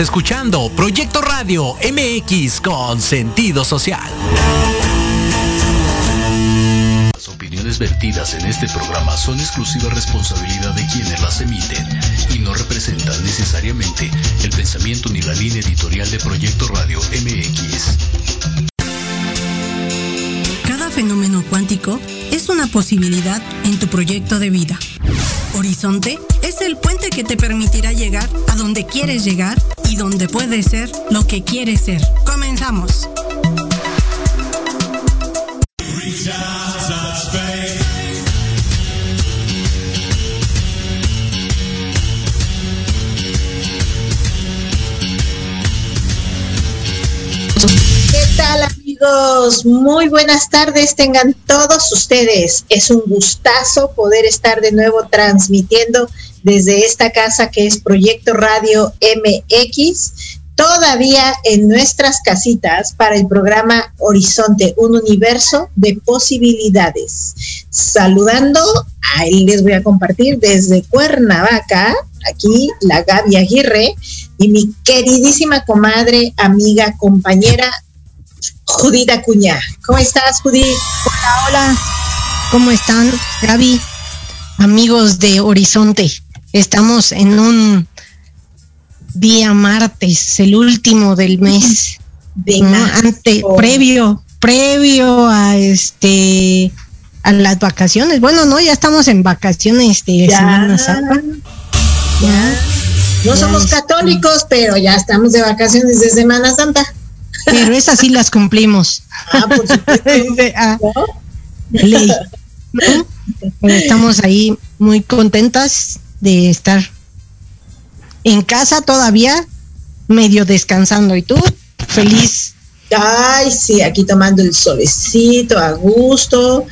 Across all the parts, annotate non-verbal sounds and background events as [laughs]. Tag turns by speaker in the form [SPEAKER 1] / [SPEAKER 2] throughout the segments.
[SPEAKER 1] Estás escuchando Proyecto Radio MX con sentido social.
[SPEAKER 2] Las opiniones vertidas en este programa son exclusiva responsabilidad de quienes las emiten y no representan necesariamente el pensamiento ni la línea editorial de Proyecto Radio MX.
[SPEAKER 3] Cada fenómeno cuántico es una posibilidad en tu proyecto de vida. Horizonte es el puente que te permitirá llegar a donde quieres llegar y donde puedes ser lo que quieres ser. Comenzamos.
[SPEAKER 4] ¿Qué tal amigos? Muy buenas tardes tengan todos ustedes. Es un gustazo poder estar de nuevo transmitiendo desde esta casa que es Proyecto Radio MX, todavía en nuestras casitas para el programa Horizonte, un universo de posibilidades. Saludando, ahí les voy a compartir desde Cuernavaca, aquí la Gaby Aguirre y mi queridísima comadre, amiga, compañera Judith Acuña. ¿Cómo estás, Judith?
[SPEAKER 3] Hola, hola. ¿Cómo están, Gaby? Amigos de Horizonte. Estamos en un día martes, el último del mes. [laughs]
[SPEAKER 4] De.
[SPEAKER 3] Ante, previo, previo a este a las vacaciones. Bueno, no, ya estamos en vacaciones de
[SPEAKER 4] Ya.
[SPEAKER 3] Semana Santa.
[SPEAKER 4] Ya. No
[SPEAKER 3] Ya
[SPEAKER 4] somos
[SPEAKER 3] es-
[SPEAKER 4] católicos, pero ya estamos de vacaciones de Semana Santa.
[SPEAKER 3] Pero esas sí las cumplimos.
[SPEAKER 4] Ah, por supuesto. [laughs]
[SPEAKER 3] Ah, estamos ahí muy contentas de estar en casa todavía, medio descansando. ¿Y tú? Feliz.
[SPEAKER 4] Ay, sí, aquí tomando el solecito a gusto,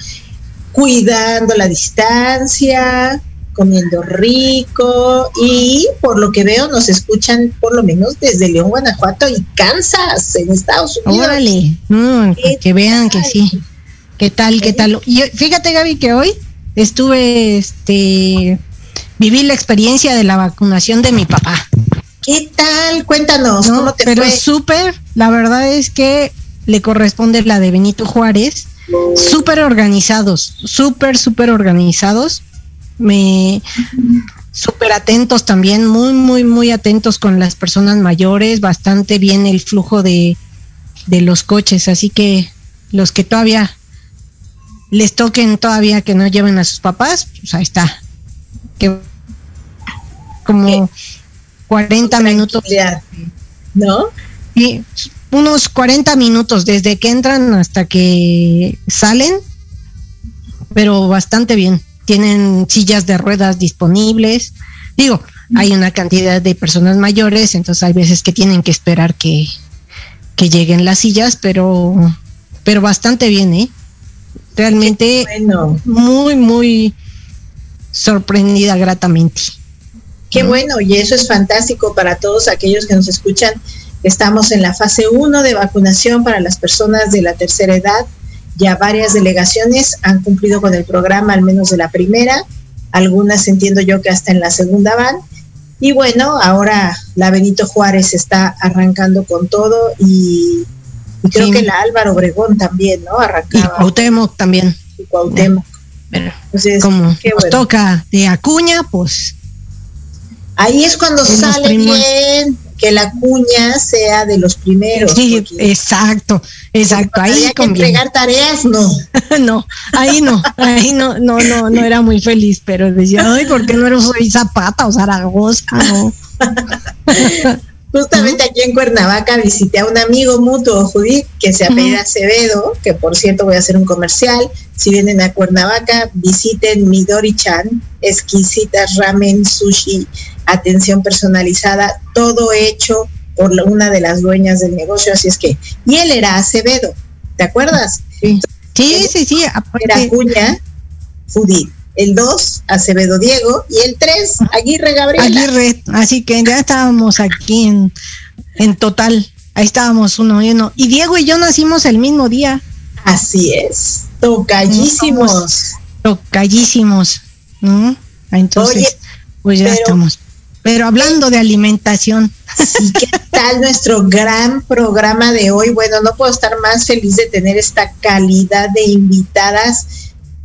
[SPEAKER 4] cuidando la distancia, comiendo rico y por lo que veo nos escuchan por lo menos desde León, Guanajuato y Kansas en Estados Unidos.
[SPEAKER 3] Órale, mm,
[SPEAKER 4] ¿Qué
[SPEAKER 3] para que vean que sí. ¿Qué tal? ¿Qué tal? Y fíjate, Gaby, que hoy estuve, este, viví la experiencia de la vacunación de mi papá.
[SPEAKER 4] ¿Qué tal? Cuéntanos,
[SPEAKER 3] ¿no?
[SPEAKER 4] ¿cómo te
[SPEAKER 3] Pero súper, la verdad es que le corresponde la de Benito Juárez, súper organizados, súper, súper organizados, me súper atentos también, muy, muy, muy atentos con las personas mayores, bastante bien el flujo de, de los coches, así que los que todavía les toquen todavía que no lleven a sus papás, pues ahí está. Como 40 minutos
[SPEAKER 4] Tranquilidad, ¿No?
[SPEAKER 3] Sí, unos 40 minutos desde que entran hasta que salen, pero bastante bien. Tienen sillas de ruedas disponibles. Digo, hay una cantidad de personas mayores, entonces hay veces que tienen que esperar que, que lleguen las sillas, pero, pero bastante bien, ¿eh? Realmente
[SPEAKER 4] Bueno,
[SPEAKER 3] muy, muy sorprendida gratamente.
[SPEAKER 4] Qué bueno, y eso es fantástico para todos aquellos que nos escuchan. Estamos en la fase 1 de vacunación para las personas de la tercera edad. Ya varias delegaciones han cumplido con el programa, al menos de la primera. Algunas entiendo yo que hasta en la segunda van. Y bueno, ahora la Benito Juárez está arrancando con todo y, creo que la Álvaro Obregón también, ¿no? Arrancaba.
[SPEAKER 3] Y Cuauhtémoc también.
[SPEAKER 4] Y Cuauhtémoc.
[SPEAKER 3] Entonces, como toca de Acuña, pues
[SPEAKER 4] ahí es cuando sale bien que la cuña sea de los primeros.
[SPEAKER 3] Sí, exacto, exacto.
[SPEAKER 4] Ahí que entregar tareas, no. [laughs]
[SPEAKER 3] no, ahí no, ahí no, no, no, no era muy feliz, pero decía, ay, ¿por qué no eres soy Zapata o Zaragoza? No. [laughs]
[SPEAKER 4] Justamente aquí en Cuernavaca visité a un amigo mutuo, Judith, que se apellida Acevedo, que por cierto voy a hacer un comercial. Si vienen a Cuernavaca, visiten Midori-chan, exquisitas ramen, sushi, atención personalizada, todo hecho por una de las dueñas del negocio. Así es que, y él era Acevedo, ¿te acuerdas?
[SPEAKER 3] Sí, sí, sí,
[SPEAKER 4] Era Cuña, Judith el 2 Acevedo Diego y el 3 Aguirre Gabriel.
[SPEAKER 3] Aguirre, así que ya estábamos aquí en, en total, ahí estábamos uno y uno. Y Diego y yo nacimos el mismo día.
[SPEAKER 4] Así es, tocallísimos.
[SPEAKER 3] Tocallísimos. Entonces, pues ya estamos. Pero hablando de alimentación.
[SPEAKER 4] Sí, ¿qué tal nuestro gran programa de hoy? Bueno, no puedo estar más feliz de tener esta calidad de invitadas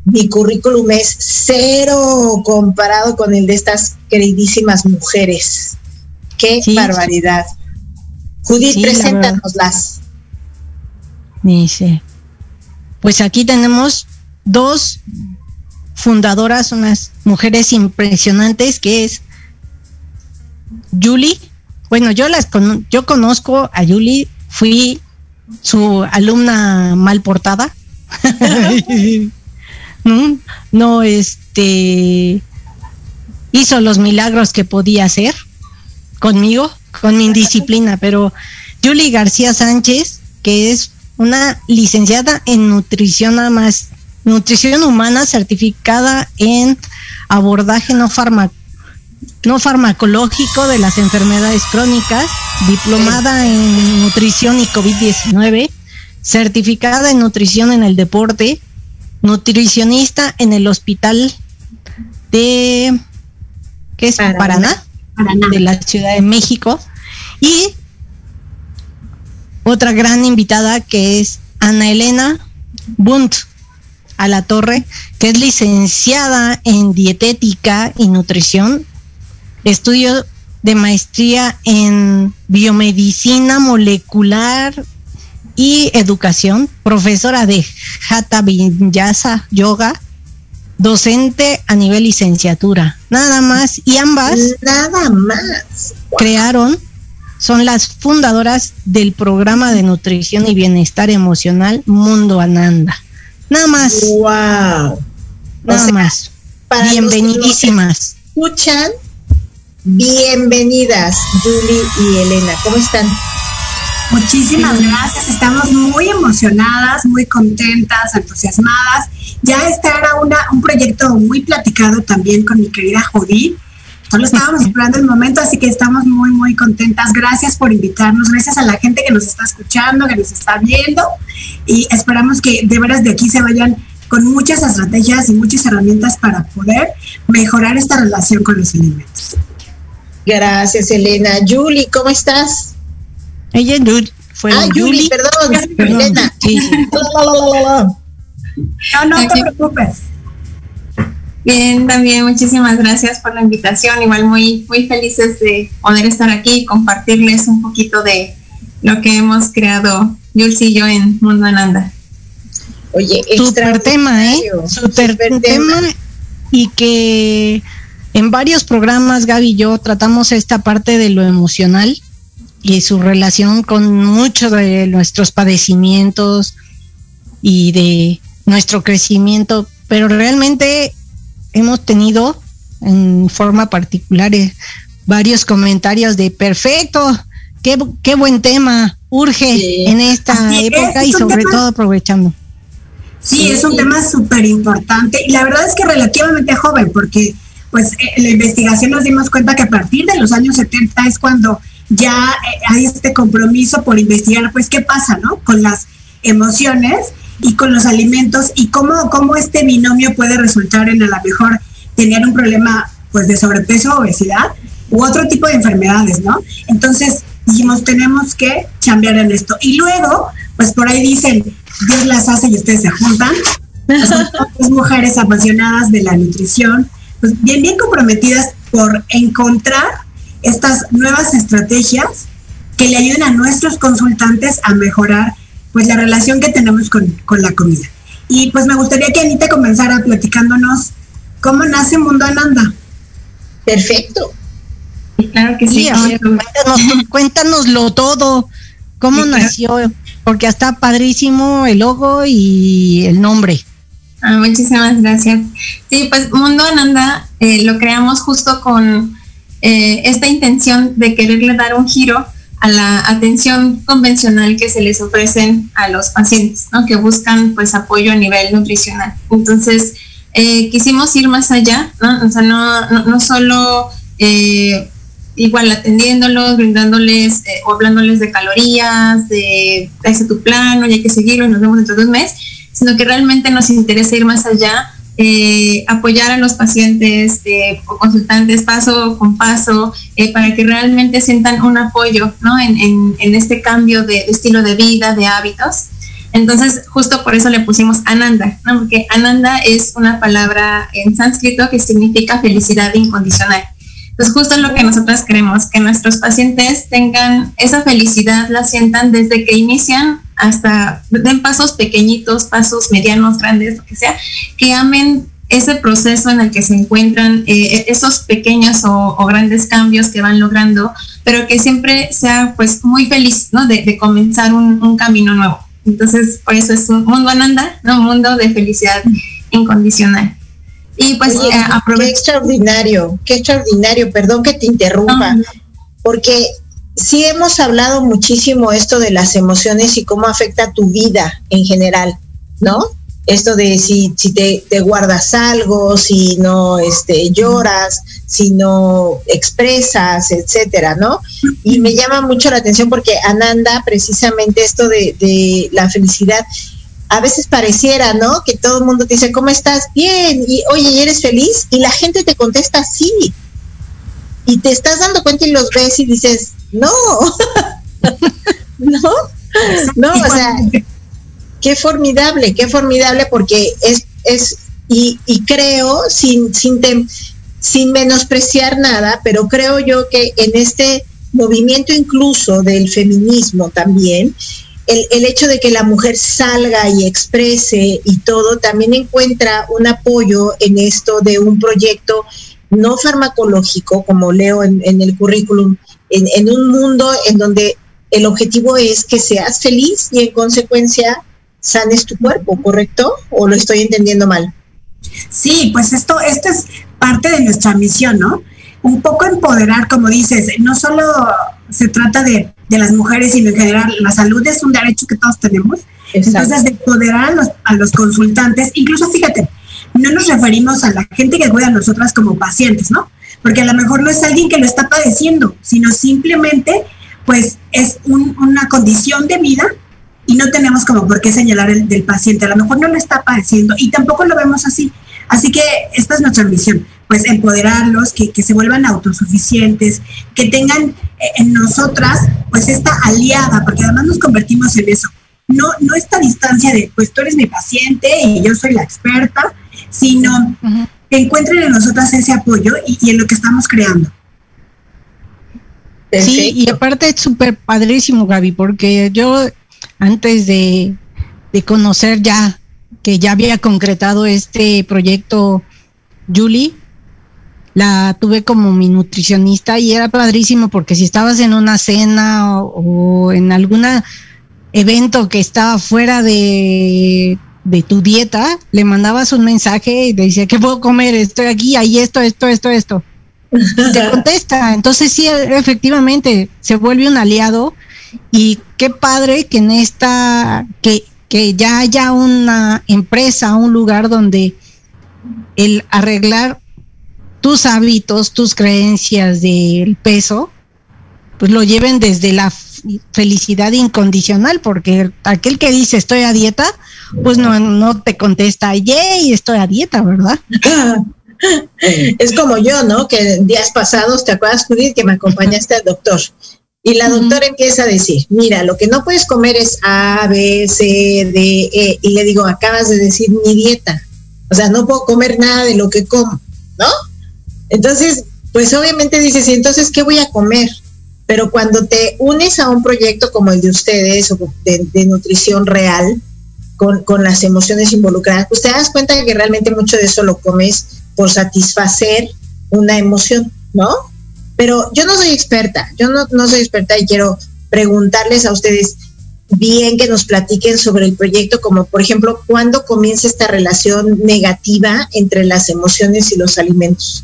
[SPEAKER 4] mi currículum es cero comparado con el de estas queridísimas mujeres. Qué barbaridad. Judith, preséntanoslas.
[SPEAKER 3] Dice, pues aquí tenemos dos fundadoras, unas mujeres impresionantes, que es Julie. Bueno, yo las yo conozco a Julie, fui su alumna mal portada. [laughs] no, este, hizo los milagros que podía hacer conmigo, con mi indisciplina, pero Julie García Sánchez, que es una licenciada en nutrición más, nutrición humana certificada en abordaje no no farmacológico de las enfermedades crónicas, diplomada en nutrición y COVID-19, certificada en nutrición en el deporte, nutricionista en el hospital de ¿qué es? Paraná, de la Ciudad de México. Y otra gran invitada que es Ana Elena Bunt a la torre, que es licenciada en dietética y nutrición, estudio de maestría en biomedicina molecular y educación, profesora de Hatha Vinyasa Yoga, docente a nivel licenciatura. Nada más. Y ambas.
[SPEAKER 4] Nada más.
[SPEAKER 3] Crearon, son las fundadoras del programa de nutrición y bienestar emocional Mundo Ananda. Nada más.
[SPEAKER 4] Wow.
[SPEAKER 3] Nada más. Bienvenidísimas.
[SPEAKER 4] escuchan, bienvenidas, Julie y Elena. ¿Cómo están?
[SPEAKER 5] Muchísimas gracias, estamos muy emocionadas, muy contentas, entusiasmadas. Ya este era una, un proyecto muy platicado también con mi querida Judith. Solo estábamos esperando el momento, así que estamos muy, muy contentas. Gracias por invitarnos, gracias a la gente que nos está escuchando, que nos está viendo y esperamos que de veras de aquí se vayan con muchas estrategias y muchas herramientas para poder mejorar esta relación con los alimentos.
[SPEAKER 4] Gracias, Elena. Julie, ¿cómo estás?
[SPEAKER 3] Ella fue
[SPEAKER 4] ah, Yuli, perdón, Elena.
[SPEAKER 5] no, no te preocupes.
[SPEAKER 6] Bien, también muchísimas gracias por la invitación. Igual muy, muy felices de poder estar aquí y compartirles un poquito de lo que hemos creado Jules y yo en Mundo Ananda.
[SPEAKER 4] Oye,
[SPEAKER 3] super tema, ¿eh? Super, tema. Y que en varios programas, Gaby y yo tratamos esta parte de lo emocional y su relación con muchos de nuestros padecimientos y de nuestro crecimiento, pero realmente hemos tenido en forma particular eh, varios comentarios de perfecto, qué, qué buen tema, urge en esta época y sobre todo aprovechando.
[SPEAKER 5] Sí, es un tema súper importante y la verdad es que relativamente joven, porque pues eh, la investigación nos dimos cuenta que a partir de los años 70 es cuando ya eh, hay este compromiso por investigar, pues, qué pasa, ¿no? Con las emociones y con los alimentos y cómo, cómo este binomio puede resultar en a lo mejor tener un problema, pues, de sobrepeso obesidad. u otro tipo de enfermedades, ¿no? Entonces dijimos, tenemos que cambiar en esto. Y luego, pues por ahí dicen, Dios las hace y ustedes se juntan. [laughs] Son mujeres apasionadas de la nutrición, pues bien, bien comprometidas por encontrar estas nuevas estrategias que le ayuden a nuestros consultantes a mejorar pues la relación que tenemos con, con la comida. Y pues me gustaría que Anita comenzara platicándonos cómo nace Mundo Ananda.
[SPEAKER 4] Perfecto.
[SPEAKER 3] Claro que sí. cuéntanoslo todo. ¿Cómo nació? Porque está padrísimo el logo y el nombre.
[SPEAKER 6] Ah, muchísimas gracias. Sí, pues Mundo Ananda eh, lo creamos justo con eh, esta intención de quererle dar un giro a la atención convencional que se les ofrecen a los pacientes, ¿no? que buscan pues apoyo a nivel nutricional. Entonces, eh, quisimos ir más allá, ¿no? O sea, no, no, solo eh, igual atendiéndolos, brindándoles eh, o hablándoles de calorías, de ese tu plano, y hay que seguirlo y nos vemos dentro de un mes, sino que realmente nos interesa ir más allá eh, apoyar a los pacientes eh, o consultantes paso con paso eh, para que realmente sientan un apoyo ¿no? en, este cambio de, estilo de vida, de hábitos. Entonces, justo por eso le pusimos Ananda, ¿no? porque Ananda es una palabra en sánscrito que significa felicidad incondicional. Entonces, justo lo que nosotros queremos, que nuestros pacientes tengan esa felicidad, la sientan desde que inician hasta den pasos pequeñitos, pasos medianos, grandes, lo que sea, que amen ese proceso en el que se encuentran, eh, esos pequeños o, grandes cambios que van logrando, pero que siempre sea pues muy feliz, ¿no? De, comenzar un, camino nuevo. Entonces, por eso es un mundo ananda, ¿no? Un mundo de felicidad incondicional.
[SPEAKER 4] Y pues eh, Qué extraordinario, qué extraordinario, perdón que te interrumpa, porque sí hemos hablado muchísimo esto de las emociones y cómo afecta tu vida en general, ¿no? Esto de si, si te, guardas algo, si no este, lloras, si no expresas, etcétera, ¿no? Y me llama mucho la atención porque Ananda, precisamente esto de, de la felicidad, a veces pareciera, ¿no? Que todo el mundo te dice, ¿cómo estás? Bien, y oye, ¿eres feliz? Y la gente te contesta, sí. Y te estás dando cuenta y los ves y dices, no, [laughs] no, no, o sea, qué formidable, qué formidable porque es, es y, y creo, sin, sin, sin menospreciar nada, pero creo yo que en este movimiento incluso del feminismo también, el, el, hecho de que la mujer salga y exprese y todo, también encuentra un apoyo en esto de un proyecto no farmacológico, como leo en, en el currículum, en, un mundo en donde el objetivo es que seas feliz y en consecuencia sanes tu cuerpo, ¿correcto? ¿O lo estoy entendiendo mal?
[SPEAKER 5] Sí, pues esto, esto es parte de nuestra misión, ¿no? Un poco empoderar, como dices, no solo se trata de, las mujeres, sino en general la salud es un derecho que todos tenemos. Entonces, de empoderar a los, a los consultantes, incluso fíjate, no nos referimos a la gente que cuida a nosotras como pacientes, ¿no? porque a lo mejor no es alguien que lo está padeciendo, sino simplemente pues es una condición de vida y no tenemos como por qué señalar el del paciente, a lo mejor no lo está padeciendo y tampoco lo vemos así. Así que esta es nuestra misión, pues empoderarlos, que, que se vuelvan autosuficientes, que tengan eh, en nosotras pues esta aliada, porque además nos convertimos en eso. No, no esta distancia de pues tú eres mi paciente y yo soy la experta, sino encuentren en nosotras ese apoyo y, en lo que estamos creando.
[SPEAKER 3] Sí, y aparte es súper padrísimo, Gaby, porque yo antes de, conocer ya que ya había concretado este proyecto Julie, la tuve como mi nutricionista y era padrísimo porque si estabas en una cena o, o en algún evento que estaba fuera de de tu dieta, le mandabas un mensaje y te decía, ¿qué puedo comer? Estoy aquí, ahí esto, esto, esto, esto. te [laughs] contesta. Entonces sí, efectivamente, se vuelve un aliado y qué padre que en esta, que, que ya haya una empresa, un lugar donde el arreglar tus hábitos, tus creencias del peso, pues lo lleven desde la felicidad incondicional, porque aquel que dice estoy a dieta, pues no, no te contesta, yay, estoy a dieta, ¿verdad? [laughs]
[SPEAKER 4] es como yo, ¿no? Que días pasados, ¿te acuerdas, Judith, que me acompañaste al doctor? Y la doctora empieza a decir, mira, lo que no puedes comer es A, B, C, D, E. Y le digo, acabas de decir mi dieta. O sea, no puedo comer nada de lo que como, ¿no? Entonces, pues obviamente dices, entonces, ¿qué voy a comer? Pero cuando te unes a un proyecto como el de ustedes, o de, nutrición real, con, las emociones involucradas, pues te das cuenta que realmente mucho de eso lo comes por satisfacer una emoción, ¿no? Pero yo no soy experta, yo no, no soy experta y quiero preguntarles a ustedes bien que nos platiquen sobre el proyecto, como por ejemplo, ¿cuándo comienza esta relación negativa entre las emociones y los alimentos?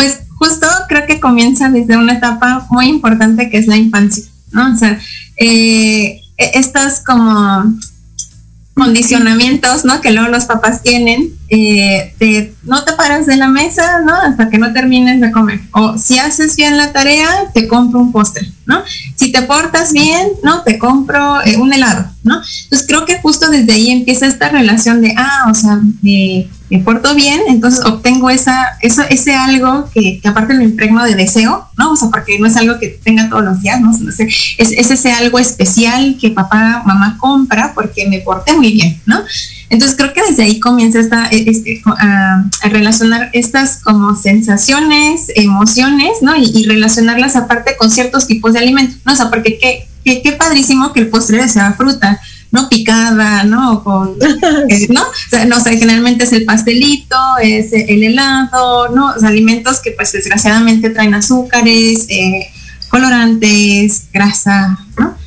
[SPEAKER 6] Pues justo creo que comienza desde una etapa muy importante que es la infancia, ¿no? O sea, eh, e-, estas como condicionamientos, ¿no? Que luego los papás tienen, eh, no te paras de la mesa, ¿no? Hasta que no termines de comer. O si haces bien la tarea, te compro un postre, ¿no? Si te portas bien, ¿no? Te compro eh, un helado, ¿no? Entonces creo que justo desde ahí empieza esta relación de, ah, o sea, me porto bien, entonces obtengo esa, eso, ese algo que, aparte lo impregno de deseo, ¿no? O sea, porque no es algo que tenga todos los días, ¿no? Es, es, ese algo especial que papá, mamá compra porque me porté muy bien, ¿no? Entonces creo que desde ahí comienza esta, e, este, a, relacionar estas como sensaciones, emociones, ¿no? Y, y, relacionarlas aparte con ciertos tipos de alimentos, ¿no? O sea, porque qué, qué, qué padrísimo que el postre sea fruta, ¿no? Picada, ¿no? Con, [laughs] eh, ¿no? O sea, no, generalmente es el pastelito, es el helado, ¿no? Los alimentos que pues desgraciadamente traen azúcares, eh, colorantes, grasa, ¿no?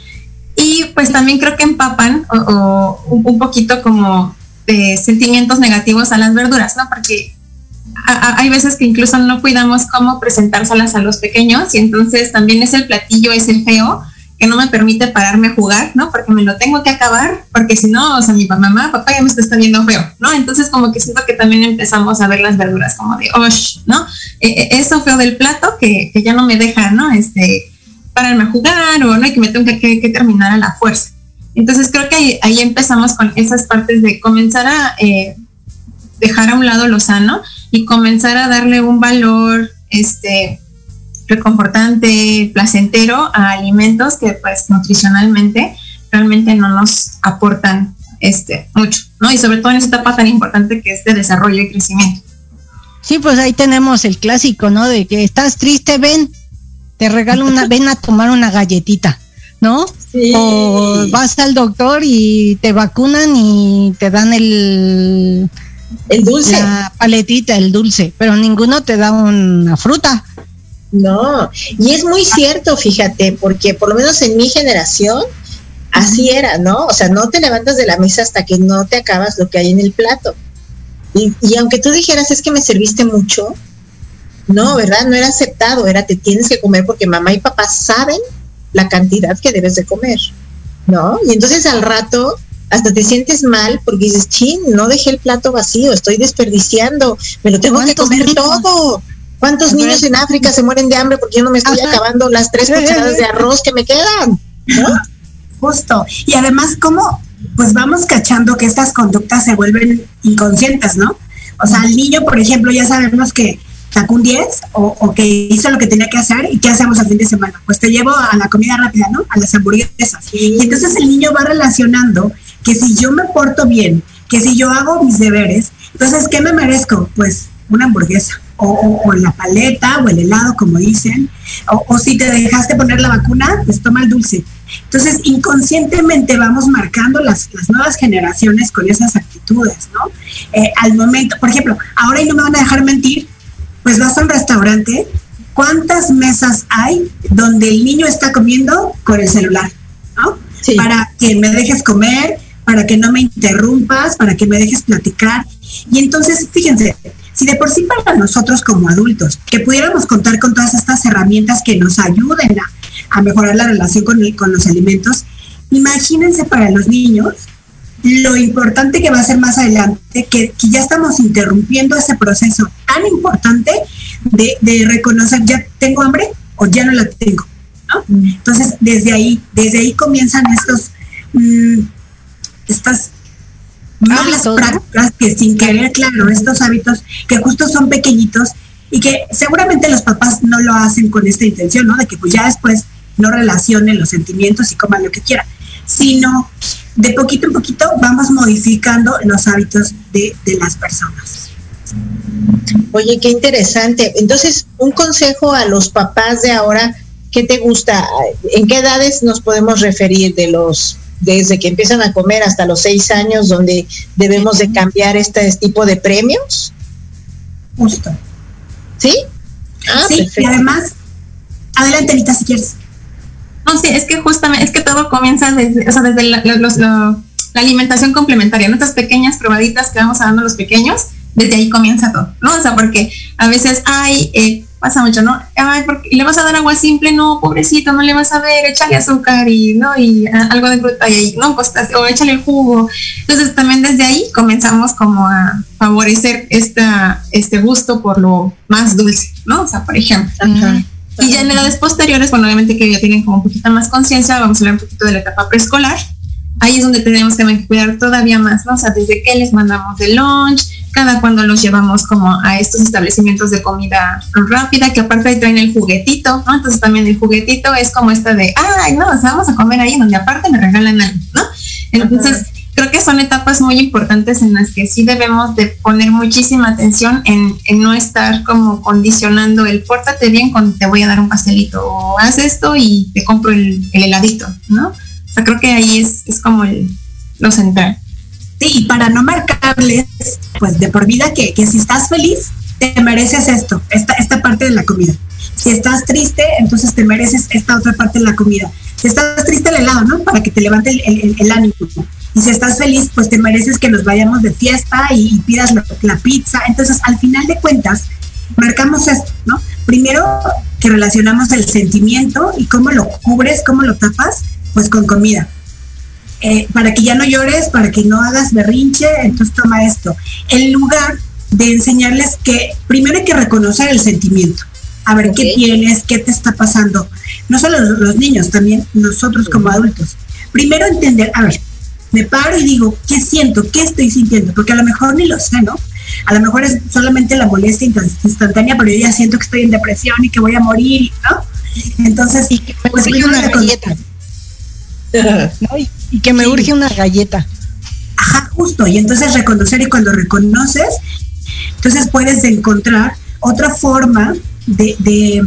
[SPEAKER 6] Y pues también creo que empapan o, un poquito como de sentimientos negativos a las verduras, ¿no? Porque hay veces que incluso no cuidamos cómo presentárselas a los pequeños y entonces también es el platillo, es el feo, que no me permite pararme a jugar, ¿no? Porque me lo tengo que acabar, porque si no, o sea, mi mamá, papá ya me está viendo feo, ¿no? Entonces como que siento que también empezamos a ver las verduras como de, osh, ¿no? E, e, eso feo del plato que, ya no me deja, ¿no? Este, pararme a jugar o no, y que me tengo que, terminar a la fuerza. Entonces creo que ahí, empezamos con esas partes de comenzar a eh, dejar a un lado lo sano y comenzar a darle un valor, este, reconfortante, placentero a alimentos que pues nutricionalmente realmente no nos aportan este mucho, ¿no? Y sobre todo en esa etapa tan importante que es de desarrollo y crecimiento.
[SPEAKER 3] Sí, pues ahí tenemos el clásico, ¿no? De que estás triste, ven, te regalo una, ven a tomar una galletita, ¿no? O vas al doctor y te vacunan y te dan el
[SPEAKER 4] el dulce,
[SPEAKER 3] la paletita, el dulce, pero ninguno te da una fruta.
[SPEAKER 4] No, y es muy cierto, fíjate, porque por lo menos en mi generación así era, ¿no? O sea, no te levantas de la mesa hasta que no te acabas lo que hay en el plato. Y, y aunque tú dijeras, es que me serviste mucho, no, ¿verdad? No era aceptado, era te tienes que comer porque mamá y papá saben la cantidad que debes de comer, ¿no? Y entonces al rato hasta te sientes mal porque dices, chin, no dejé el plato vacío, estoy desperdiciando, me lo tengo que comer todo. ¿Cuántos niños en África se mueren de hambre porque yo no me estoy acabando las tres cucharadas de arroz que me quedan?
[SPEAKER 5] Justo. Y además, ¿cómo? Pues vamos cachando que estas conductas se vuelven inconscientes, ¿no? O sea, el niño, por ejemplo, ya sabemos que sacó un 10 o, que hizo lo que tenía que hacer y ¿qué hacemos al fin de semana? Pues te llevo a la comida rápida, ¿no? A las hamburguesas. Y entonces el niño va relacionando que si yo me porto bien, que si yo hago mis deberes, entonces, ¿qué me merezco? Pues una hamburguesa o, la paleta o el helado, como dicen, o, si te dejaste poner la vacuna, pues toma el dulce. Entonces, inconscientemente vamos marcando las, nuevas generaciones con esas actitudes, ¿no? Eh, al momento, por ejemplo, ahora y no me van a dejar mentir, pues vas a un restaurante, ¿cuántas mesas hay donde el niño está comiendo con el celular, ¿no? Para que me dejes comer, para que no me interrumpas, para que me dejes platicar. Y entonces, fíjense, si de por sí para nosotros como adultos, que pudiéramos contar con todas estas herramientas que nos ayuden a, mejorar la relación con, con los alimentos, imagínense para los niños lo importante que va a ser más adelante, que, ya estamos interrumpiendo ese proceso tan importante de, reconocer, ya tengo hambre o ya no la tengo. Entonces, desde ahí, desde ahí comienzan estos, mm, estas malas prácticas que sin querer, claro, estos hábitos que justo son pequeñitos y que seguramente los papás no lo hacen con esta intención, ¿no? De que pues ya después no relacionen los sentimientos y coman lo que quieran, sino de poquito en poquito vamos modificando los hábitos de, de las personas.
[SPEAKER 4] Oye, qué interesante. Entonces, un consejo a los papás de ahora, ¿qué te gusta? ¿En qué edades nos podemos referir de los desde que empiezan a comer hasta los seis años, donde debemos de cambiar este tipo de premios?
[SPEAKER 5] Justo.
[SPEAKER 4] ¿Sí?
[SPEAKER 5] Ah, sí, y además, adelante, Anita, si quieres.
[SPEAKER 6] No, sí, es que justamente, es que todo comienza desde, o sea, desde la, alimentación complementaria, nuestras pequeñas probaditas que vamos dando los pequeños, desde ahí comienza todo, ¿no? O sea, porque a veces, ay, eh, pasa mucho, ¿no? Ay, porque le vas a dar agua simple, no, pobrecito, no le vas a ver, échale azúcar y, ¿no? Y algo de fruta y, no, pues, o échale el jugo. Entonces, también desde ahí comenzamos como a favorecer esta, este gusto por lo más dulce, ¿no? O sea, por ejemplo. Y ya en edades posteriores, bueno, obviamente que ya tienen como un poquito más conciencia, vamos a hablar un poquito de la etapa preescolar. Ahí es donde tenemos que cuidar todavía más, ¿no? O sea, desde que les mandamos de lunch, cada cuando los llevamos como a estos establecimientos de comida rápida, que aparte traen el juguetito, ¿no? Entonces también el juguetito es como esta de, ay, no, vamos a comer ahí, donde aparte me regalan algo, ¿no? Entonces, creo que son etapas muy importantes en las que sí debemos de poner muchísima atención en, no estar como condicionando el pórtate bien cuando te voy a dar un pastelito o haz esto y te compro el, heladito, ¿no? O sea, creo que ahí es, es como el, lo central
[SPEAKER 5] y para no marcarles, pues de por vida que, si estás feliz, te mereces esto, esta, esta parte de la comida. Si estás triste, entonces te mereces esta otra parte de la comida. Si estás triste, el helado, ¿no? Para que te levante el, ánimo. Y si estás feliz, pues te mereces que nos vayamos de fiesta y, pidas la, pizza. Entonces, al final de cuentas, marcamos esto, ¿no? Primero que relacionamos el sentimiento y cómo lo cubres, cómo lo tapas, pues con comida. Eh, para que ya no llores, para que no hagas berrinche, entonces toma esto. En lugar de enseñarles que primero hay que reconocer el sentimiento, a ver qué tienes, qué te está pasando. No solo los, niños, también nosotros como adultos. Primero entender, a ver, me paro y digo, ¿qué siento? ¿Qué estoy sintiendo? Porque a lo mejor ni lo sé, ¿no? A lo mejor es solamente la molestia instantánea, pero yo ya siento que estoy en depresión y que voy a morir, ¿no? Entonces, pues
[SPEAKER 3] una galleta. y, que me urge una galleta.
[SPEAKER 5] Ajá, justo. Y entonces reconocer y cuando reconoces, entonces puedes encontrar otra forma de,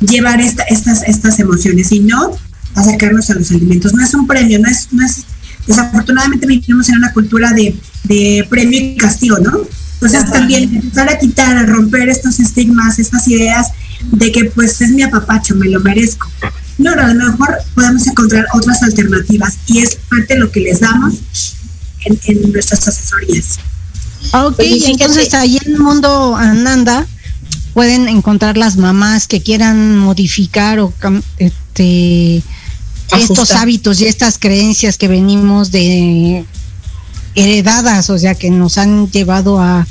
[SPEAKER 5] llevar estas, estas emociones y no acercarnos a los alimentos. No es un premio, no es, no es desafortunadamente vivimos en una cultura de, premio y castigo, ¿no? Entonces también empezar a quitar, a romper estos estigmas, estas ideas de que pues es mi apapacho, me lo merezco. No, a lo mejor podemos encontrar otras alternativas y es parte de lo que les damos en, nuestras asesorías.
[SPEAKER 3] Ok, entonces ahí en el mundo Ananda pueden encontrar las mamás que quieran modificar o este, estos hábitos y estas creencias que venimos de heredadas, o sea, que nos han llevado a,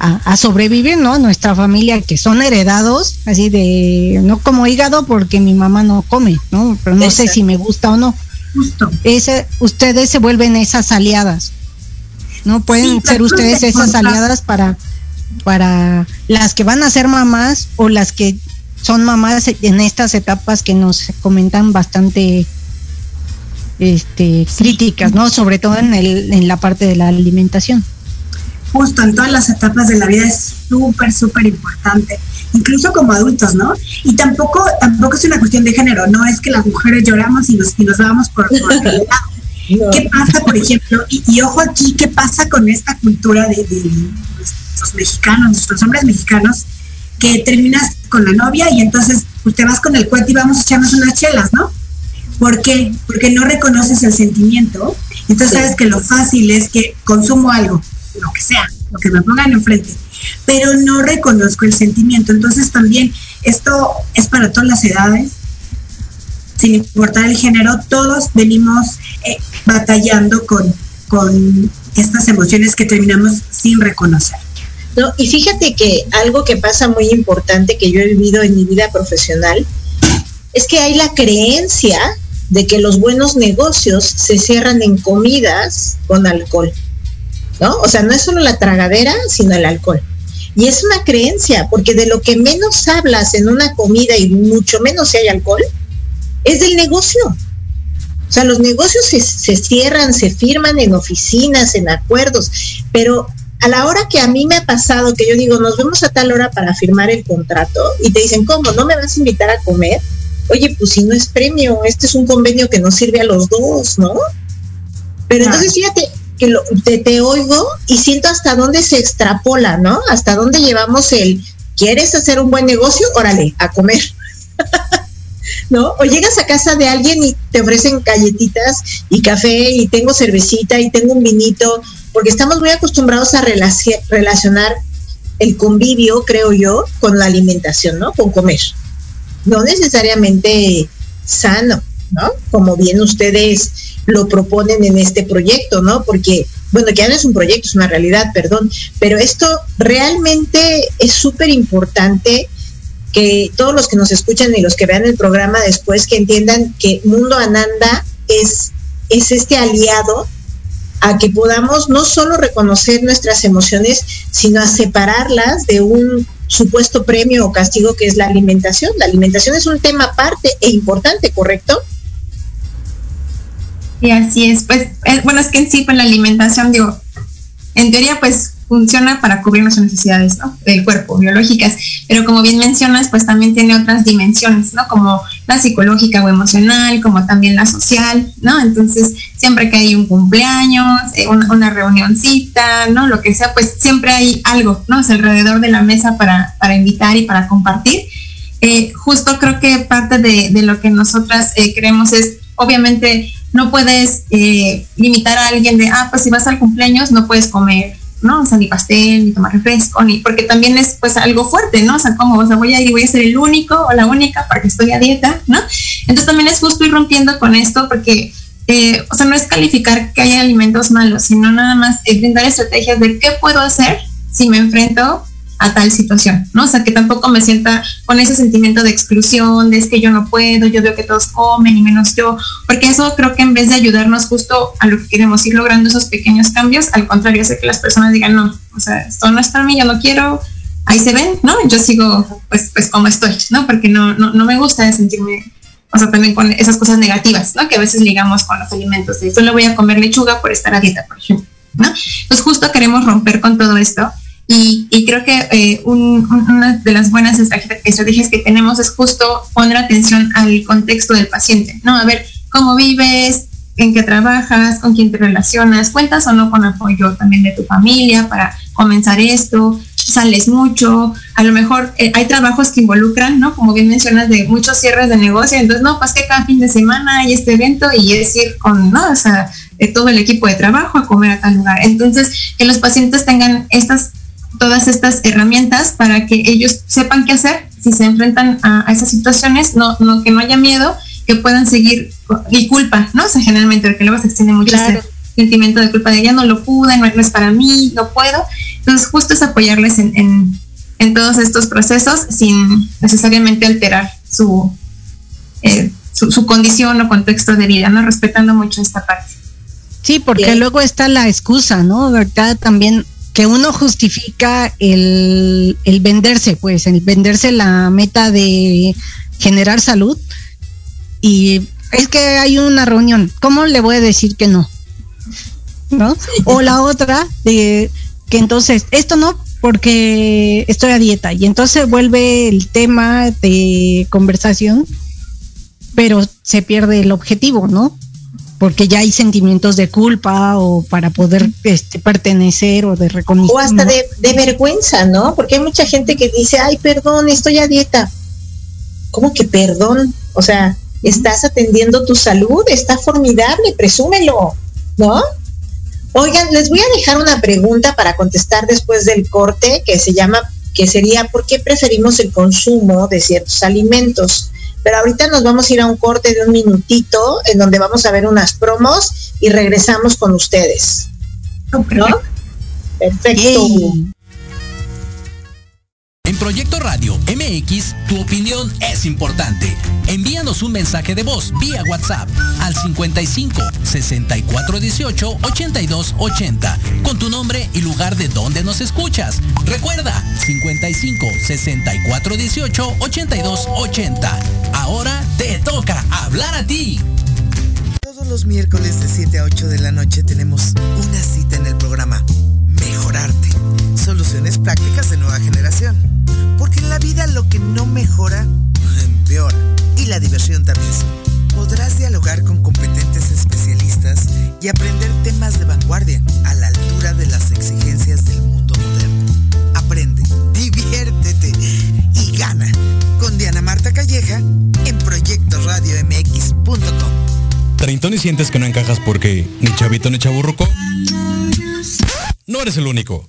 [SPEAKER 3] a, sobrevivir, ¿no? Nuestra familia que son heredados, así de, no como hígado porque mi mamá no come, ¿no? Pero no sé si me gusta o no. Justo. Ese, ustedes se vuelven esas aliadas, ¿no? Pueden ser ustedes esas aliadas para, para las que van a ser mamás o las que son mamás en estas etapas que nos comentan bastante este, críticas, ¿no? Sobre todo en, el, en la parte de la alimentación
[SPEAKER 5] justo en todas las etapas de la vida es súper, súper importante, incluso como adultos, ¿no? Y tampoco, tampoco es una cuestión de género, no es que las mujeres lloramos y nos, y nos vamos por, por [laughs] el lado. ¿Qué pasa, por ejemplo? Y, ojo aquí, ¿qué pasa con esta cultura de, nuestros mexicanos, nuestros hombres mexicanos, que terminas con la novia y entonces pues, te vas con el cuate y vamos a echarnos unas chelas, ¿no? ¿Por qué? Porque no reconoces el sentimiento. Entonces sabes que lo fácil es que consumo algo, lo que sea, lo que me pongan enfrente, pero no reconozco el sentimiento. Entonces también esto es para todas las edades, sin importar el género, todos venimos eh, batallando con, con estas emociones que terminamos sin reconocer.
[SPEAKER 4] No, y fíjate que algo que pasa muy importante que yo he vivido en mi vida profesional es que hay la creencia de que los buenos negocios se cierran en comidas con alcohol. ¿no? O sea, no es solo la tragadera, sino el alcohol. Y es una creencia, porque de lo que menos hablas en una comida y mucho menos si hay alcohol, es del negocio. O sea, los negocios se, se, cierran, se firman en oficinas, en acuerdos, pero a la hora que a mí me ha pasado, que yo digo, nos vemos a tal hora para firmar el contrato, y te dicen, ¿cómo? ¿No me vas a invitar a comer? Oye, pues si no es premio, este es un convenio que nos sirve a los dos, ¿no? Pero entonces fíjate que lo, te, te oigo y siento hasta dónde se extrapola, ¿no? Hasta dónde llevamos el, ¿quieres hacer un buen negocio? Órale, a comer. [laughs] ¿no? O llegas a casa de alguien y te ofrecen galletitas y café y tengo cervecita y tengo un vinito, porque estamos muy acostumbrados a relacionar el convivio, creo yo, con la alimentación, ¿no? Con comer. No necesariamente sano, ¿no? Como bien ustedes lo proponen en este proyecto, ¿no? Porque, bueno, que ya no es un proyecto, es una realidad, perdón, pero esto realmente es súper importante que todos los que nos escuchan y los que vean el programa después que entiendan que Mundo Ananda es, es este aliado a que podamos no solo reconocer nuestras emociones, sino a separarlas de un supuesto premio o castigo que es la alimentación. La alimentación es un tema aparte e importante, ¿correcto?
[SPEAKER 6] Y así es, pues, bueno, es que en sí, pues la alimentación, digo, en teoría, pues funciona para cubrir nuestras necesidades ¿no? del cuerpo, biológicas, pero como bien mencionas, pues también tiene otras dimensiones, ¿no? Como la psicológica o emocional, como también la social, ¿no? Entonces, siempre que hay un cumpleaños, eh, una, una, reunioncita, ¿no? Lo que sea, pues siempre hay algo, ¿no? Es alrededor de la mesa para, para invitar y para compartir. Eh, justo creo que parte de, de lo que nosotras eh, creemos es, obviamente, no puedes eh, limitar a alguien de, ah, pues si vas al cumpleaños no puedes comer ¿no? O sea, ni pastel, ni tomar refresco, ni, porque también es pues algo fuerte, ¿no? O sea, como, o sea, voy a ir, voy a ser el único o la única para que estoy a dieta, ¿no? Entonces también es justo ir rompiendo con esto porque, eh, o sea, no es calificar que haya alimentos malos, sino nada más brindar estrategias de qué puedo hacer si me enfrento a tal situación, ¿no? O sea, que tampoco me sienta con ese sentimiento de exclusión, de es que yo no puedo, yo veo que todos comen y menos yo, porque eso creo que en vez de ayudarnos justo a lo que queremos ir logrando esos pequeños cambios, al contrario, hace que las personas digan, no, o sea, esto no es para mí, yo no quiero, ahí se ven, ¿no? Yo sigo pues, pues como estoy, ¿no? Porque no, no, no me gusta sentirme, o sea, también con esas cosas negativas, ¿no? Que a veces ligamos con los alimentos, de solo voy a comer lechuga por estar a dieta, por ejemplo, ¿no? Pues justo queremos romper con todo esto y, creo que eh, una de las buenas estrategias que tenemos es justo poner atención al contexto del paciente, ¿no? A ver cómo vives, en qué trabajas, con quién te relacionas, cuentas o no con apoyo también de tu familia para comenzar esto, sales mucho, a lo mejor eh, hay trabajos que involucran, ¿no? Como bien mencionas, de muchos cierres de negocio, entonces, no, pues que cada fin de semana hay este evento y es ir con, ¿no? O sea, eh, todo el equipo de trabajo a comer a tal lugar. Entonces, que los pacientes tengan estas todas estas herramientas para que ellos sepan qué hacer si se enfrentan a, esas situaciones, no, no, que no haya miedo, que puedan seguir y culpa, ¿no? O sea, generalmente porque luego se extiende mucho ese sentimiento de culpa de ya no lo pude, no, es para mí, no puedo. Entonces, justo es apoyarles en, en, en todos estos procesos sin necesariamente alterar su, eh, su, su, condición o contexto de vida, ¿no? Respetando mucho esta parte.
[SPEAKER 3] Sí, porque luego está la excusa, ¿no? ¿Verdad? También que uno justifica el, el venderse, pues, el venderse la meta de generar salud. Y es que hay una reunión, ¿cómo le voy a decir que no? ¿No? O la otra, de que entonces, esto no, porque estoy a dieta. Y entonces vuelve el tema de conversación, pero se pierde el objetivo, ¿no? Porque ya hay sentimientos de culpa o para poder este, pertenecer o de reconocimiento.
[SPEAKER 4] O hasta de, de, vergüenza, ¿no? Porque hay mucha gente que dice, ay, perdón, estoy a dieta. ¿Cómo que perdón? O sea, estás atendiendo tu salud, está formidable, presúmelo, ¿no? Oigan, les voy a dejar una pregunta para contestar después del corte que se llama, que sería, ¿por qué preferimos el consumo de ciertos alimentos? Pero ahorita nos vamos a ir a un corte de un minutito en donde vamos a ver unas promos y regresamos con ustedes. ¿No? Perfecto.
[SPEAKER 1] Proyecto Radio MX, tu opinión es importante. Envíanos un mensaje de voz vía WhatsApp al 55 64 18 82 80 con tu nombre y lugar de donde nos escuchas. Recuerda 55 64 18 82 80. Ahora te toca hablar a ti.
[SPEAKER 7] Todos los miércoles de 7 a 8 de la noche tenemos una cita en el programa Mejorarte. Soluciones prácticas de nueva generación. Porque en la vida lo que no mejora, empeora. Y la diversión también. Podrás dialogar con competentes especialistas y aprender temas de vanguardia a la altura de las exigencias del mundo moderno. Aprende, diviértete y gana con Diana Marta Calleja en proyectoradiomx.com.
[SPEAKER 8] ¿Treintón y sientes que no encajas porque ni chavito ni chaburruco? No eres el único.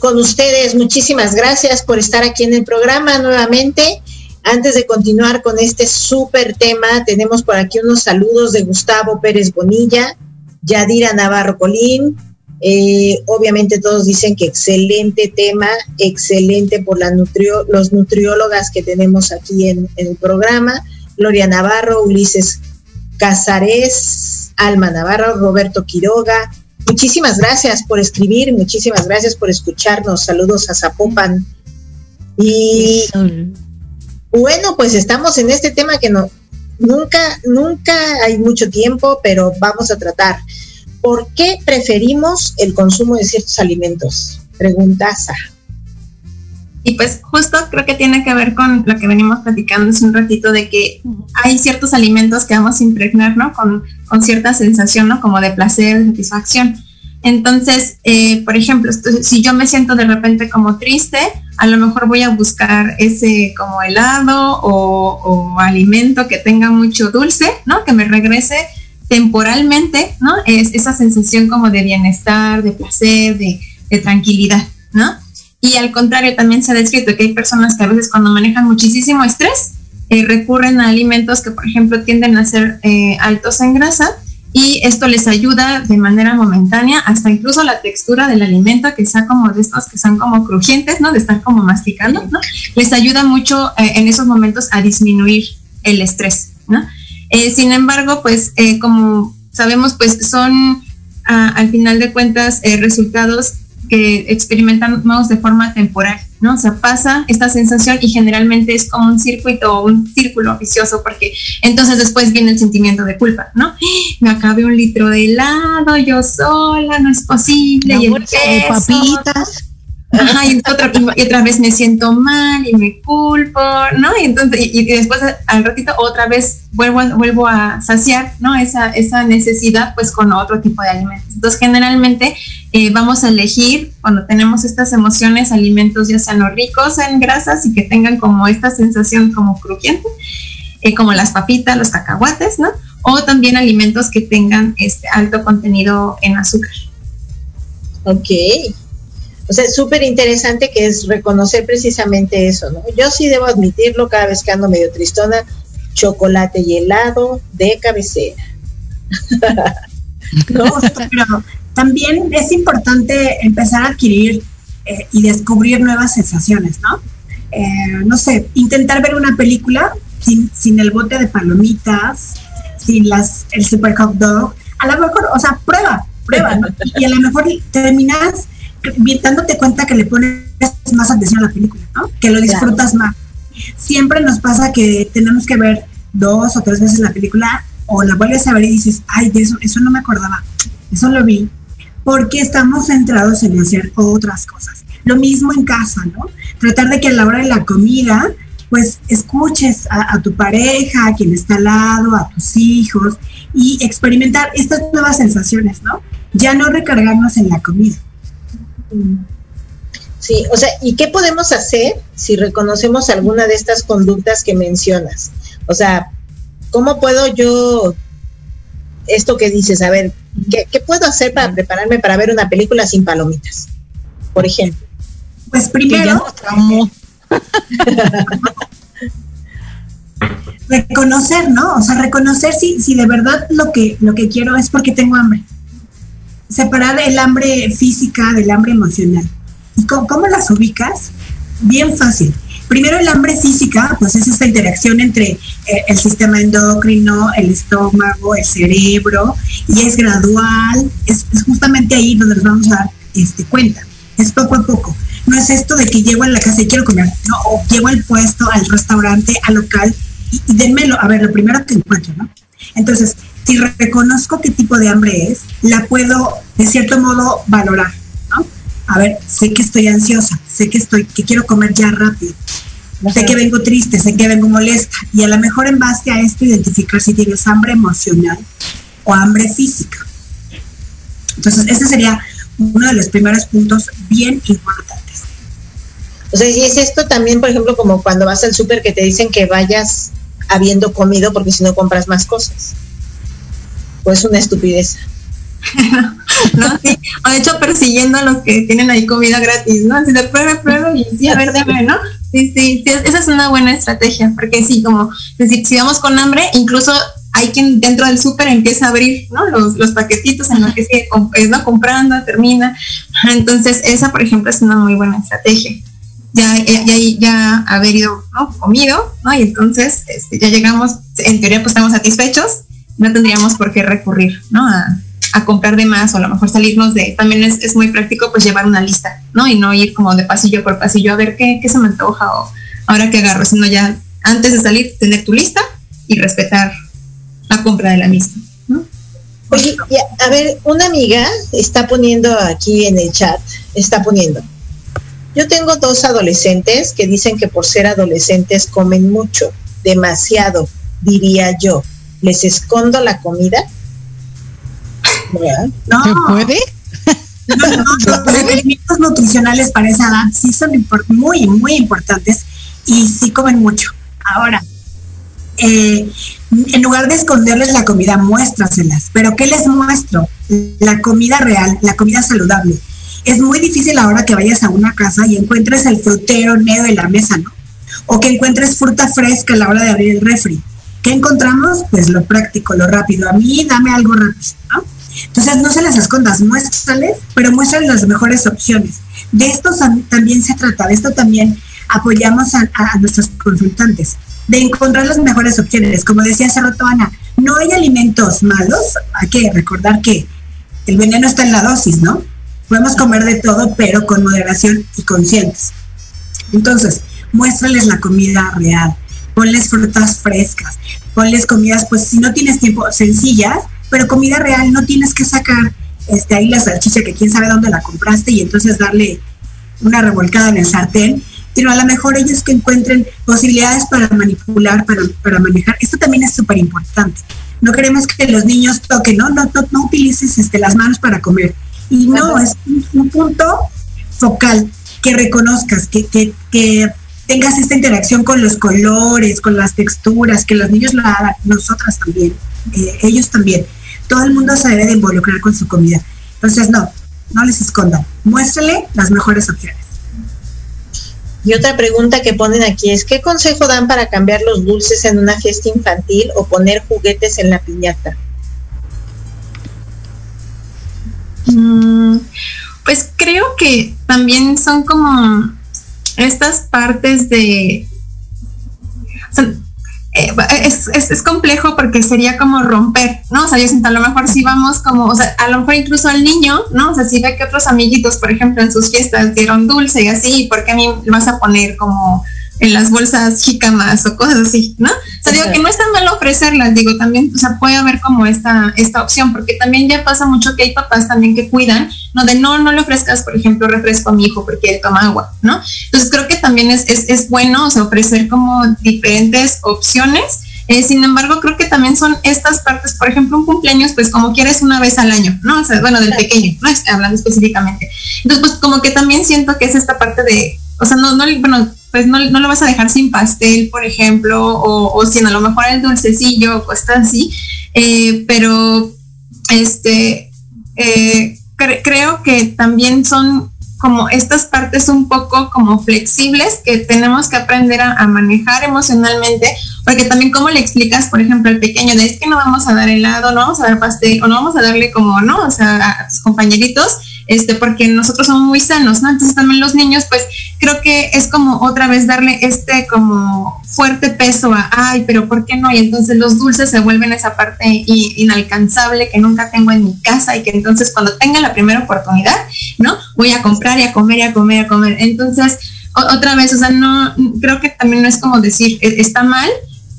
[SPEAKER 4] Con ustedes. Muchísimas gracias por estar aquí en el programa nuevamente. Antes de continuar con este súper tema, tenemos por aquí unos saludos de Gustavo Pérez Bonilla, Yadira Navarro Colín. Eh, obviamente todos dicen que excelente tema, excelente por los nutriólogas que tenemos aquí en el programa. Gloria Navarro, Ulises Casares, Alma Navarro, Roberto Quiroga, Muchísimas gracias por escribir, muchísimas gracias por escucharnos. Saludos a Zapopan. Y bueno, pues estamos en este tema que no, nunca, nunca hay mucho tiempo, pero vamos a tratar. ¿Por qué preferimos el consumo de ciertos alimentos? Preguntaza.
[SPEAKER 6] Y pues justo creo que tiene que ver con lo que venimos platicando hace un ratito de que hay ciertos alimentos que vamos a impregnar, ¿no? Con, cierta sensación, ¿no? Como de placer, de satisfacción. Entonces, eh, por ejemplo, si yo me siento de repente como triste, a lo mejor voy a buscar ese como helado o, o alimento que tenga mucho dulce, ¿no? Que me regrese temporalmente, ¿no? Es esa sensación como de bienestar, de placer, de, de tranquilidad, ¿no? Y al contrario, también se ha descrito que hay personas que a veces cuando manejan muchísimo estrés, eh, recurren a alimentos que, por ejemplo, tienden a ser eh, altos en grasa y esto les ayuda de manera momentánea, hasta incluso la textura del alimento, que sea como de estos que son como crujientes, ¿no? De estar como masticando, ¿no? Les ayuda mucho eh, en esos momentos a disminuir el estrés, ¿no? sin embargo, pues como sabemos, pues son a, al final de cuentas resultados que experimentamos de forma temporal, ¿no? O sea, pasa esta sensación y generalmente es como un circuito o un círculo vicioso porque entonces después viene el sentimiento de culpa, ¿no? Me acabé un litro de helado, yo sola, no es posible.
[SPEAKER 3] La
[SPEAKER 6] y el
[SPEAKER 3] papitas.
[SPEAKER 6] Ajá, y otra, y otra vez me siento mal y me culpo, ¿no? Y entonces, y, y después al ratito otra vez vuelvo a, vuelvo a saciar, ¿no? Esa, esa necesidad pues con otro tipo de alimentos. Entonces generalmente eh, vamos a elegir cuando tenemos estas emociones alimentos ya sean ricos en grasas y que tengan como esta sensación como crujiente, eh, como las papitas, los cacahuates, ¿no? O también alimentos que tengan este alto contenido en azúcar.
[SPEAKER 4] Ok. O sea, es súper interesante que es reconocer precisamente eso, ¿no? Yo sí debo admitirlo cada vez que ando medio tristona, chocolate y helado de cabecera. [laughs]
[SPEAKER 5] no, [laughs] pero también es importante empezar a adquirir eh, y descubrir nuevas sensaciones, ¿no? Eh, no sé, intentar ver una película sin, sin el bote de palomitas, sin las, el super hot dog, a lo mejor, o sea, prueba, prueba, ¿no? [laughs] y a lo mejor terminas dándote cuenta que le pones más atención a la película, ¿no? Que lo disfrutas más. Siempre nos pasa que tenemos que ver dos o tres veces la película o la vuelves a ver y dices, ay, de eso, eso no me acordaba, eso lo vi, porque estamos centrados en hacer otras cosas. Lo mismo en casa, ¿no? Tratar de que a la hora de la comida, pues escuches a, tu pareja, a quien está al lado, a tus hijos y experimentar estas nuevas sensaciones, ¿no? Ya no recargarnos en la comida.
[SPEAKER 4] Sí, o sea, ¿y qué podemos hacer si reconocemos alguna de estas conductas que mencionas? O sea, ¿cómo puedo yo, esto que dices, a ver, ¿qué, puedo hacer para prepararme para ver una película sin palomitas? Por ejemplo.
[SPEAKER 5] Pues primero... [laughs] reconocer, ¿no? O sea, reconocer si, si de verdad lo que, lo que quiero es porque tengo hambre. Separar el hambre física del hambre emocional. ¿Y cómo las ubicas? Bien fácil Primero el hambre física, pues es esta interacción entre eh, el sistema endocrino, el estómago, el cerebro, y es gradual, es, justamente ahí donde nos vamos a dar este, cuenta, es poco a poco. No es esto de que llego a la casa y quiero comer, no, o llego al puesto, al restaurante, al local, y, y denmelo, a ver, lo primero que encuentro, ¿no? Entonces, si reconozco qué tipo de hambre es, la puedo de cierto modo valorar a ver, sé que estoy ansiosa, sé que estoy, que quiero comer ya rápido, sé que vengo triste, sé que vengo molesta, y a lo mejor en base a esto identificar si tienes hambre emocional o hambre física. Entonces, ese sería uno de los primeros puntos bien importantes.
[SPEAKER 4] O sea, si es esto también, por ejemplo, como cuando vas al súper que te dicen que vayas habiendo comido porque si no compras más cosas. Pues una estupidez. [laughs] [laughs]
[SPEAKER 6] ¿no? Sí, o de hecho persiguiendo a los que tienen ahí comida gratis, ¿no? Así de prueba, prueba y sí, a ver, dame, ¿no? Sí, sí, esa es una buena estrategia, porque sí, como decir, si vamos con hambre, incluso hay quien dentro del súper empieza a abrir, ¿no? Los, los paquetitos en los que sigue ¿no? comprando, termina. Entonces, esa, por ejemplo, es una muy buena estrategia. Ya, ya, ya haber ido, ¿no? Comido, ¿no? Y entonces este, ya llegamos, en teoría pues estamos satisfechos, no tendríamos por qué recurrir, ¿no? A comprar de más o a lo mejor salirnos de, también es, muy práctico pues llevar una lista, ¿no? Y no ir como de pasillo por pasillo a ver qué, qué se me antoja o ahora que agarro, sino ya antes de salir tener tu lista y respetar la compra de la misma. ¿no?
[SPEAKER 4] Oye, a ver, una amiga está poniendo aquí en el chat, está poniendo, yo tengo dos adolescentes que dicen que por ser adolescentes comen mucho, demasiado, diría yo. ¿Les escondo la comida?
[SPEAKER 5] No. ¿Se puede? los alimentos nutricionales para esa edad sí son muy, muy importantes y sí comen mucho. Ahora, eh, en lugar de esconderles la comida, muéstraselas. ¿Pero qué les muestro? La comida real, la comida saludable. Es muy difícil ahora que vayas a una casa y encuentres el frutero en medio de la mesa, ¿no? O que encuentres fruta fresca a la hora de abrir el refri. ¿Qué encontramos? Pues lo práctico, lo rápido. A mí dame algo rápido, ¿no? Entonces, no se las escondas, muéstrales, pero muéstrales las mejores opciones. De esto también se trata, de esto también apoyamos a, nuestros consultantes, de encontrar las mejores opciones. Como decía hace rato Ana, no hay alimentos malos, hay que recordar que el veneno está en la dosis, ¿no? Podemos comer de todo, pero con moderación y conscientes. Entonces, muéstrales la comida real, ponles frutas frescas, ponles comidas, pues si no tienes tiempo, sencillas, pero comida real no tienes que sacar este, ahí la salchicha que quién sabe dónde la compraste y entonces darle una revolcada en el sartén, sino a lo mejor ellos que encuentren posibilidades para manipular, para, para manejar. Esto también es súper importante. No queremos que los niños toquen, ¿no? No, no, utilices este, las manos para comer. Y no, es un, punto focal, que reconozcas, que, que, que tengas esta interacción con los colores, con las texturas, que los niños la hagan, nosotras también, eh, ellos también todo el mundo se debe de involucrar con su comida. Entonces, no, no les escondan, muéstrele las mejores opciones.
[SPEAKER 4] Y otra pregunta que ponen aquí es, ¿qué consejo dan para cambiar los dulces en una fiesta infantil o poner juguetes en la piñata?
[SPEAKER 6] Mm, pues creo que también son como estas partes de... Eh, es, es, complejo porque sería como romper, ¿no? O sea, yo siento a lo mejor si vamos como, o sea, a lo mejor incluso al niño, ¿no? O sea, si ve que otros amiguitos, por ejemplo, en sus fiestas dieron dulce y así, ¿por qué a mí vas a poner como en las bolsas jicamas o cosas así, ¿no? O sea, digo que no es tan malo ofrecerlas, digo, también, o sea, puede haber como esta, esta opción, porque también ya pasa mucho que hay papás también que cuidan, ¿no? De no, no le ofrezcas, por ejemplo, refresco a mi hijo porque él toma agua, ¿no? Entonces creo que también es, es, es bueno, o sea, ofrecer como diferentes opciones. Eh, sin embargo, creo que también son estas partes, por ejemplo, un cumpleaños, pues como quieres una vez al año, ¿no? O sea, bueno, del pequeño, ¿no? Hablando específicamente. Entonces, pues como que también siento que es esta parte de, o sea, no, no, bueno, pues no, no, lo vas a dejar sin pastel, por ejemplo, o, o sin a lo mejor el dulcecillo o cosas así, eh, pero este, eh, creo que también son como estas partes un poco como flexibles que tenemos que aprender a, manejar emocionalmente, porque también como le explicas, por ejemplo, al pequeño, de es que no vamos a dar helado, no vamos a dar pastel, o no vamos a darle como, ¿no? O sea, a sus compañeritos, este, porque nosotros somos muy sanos, ¿no? Entonces también los niños, pues creo que es como otra vez darle este como fuerte peso a, ay, pero ¿por qué no? Y entonces los dulces se vuelven esa parte inalcanzable que nunca tengo en mi casa y que entonces cuando tenga la primera oportunidad, ¿no? Voy a comprar y a comer y a comer y a comer. Entonces, otra vez, o sea, no, creo que también no es como decir, e, está mal,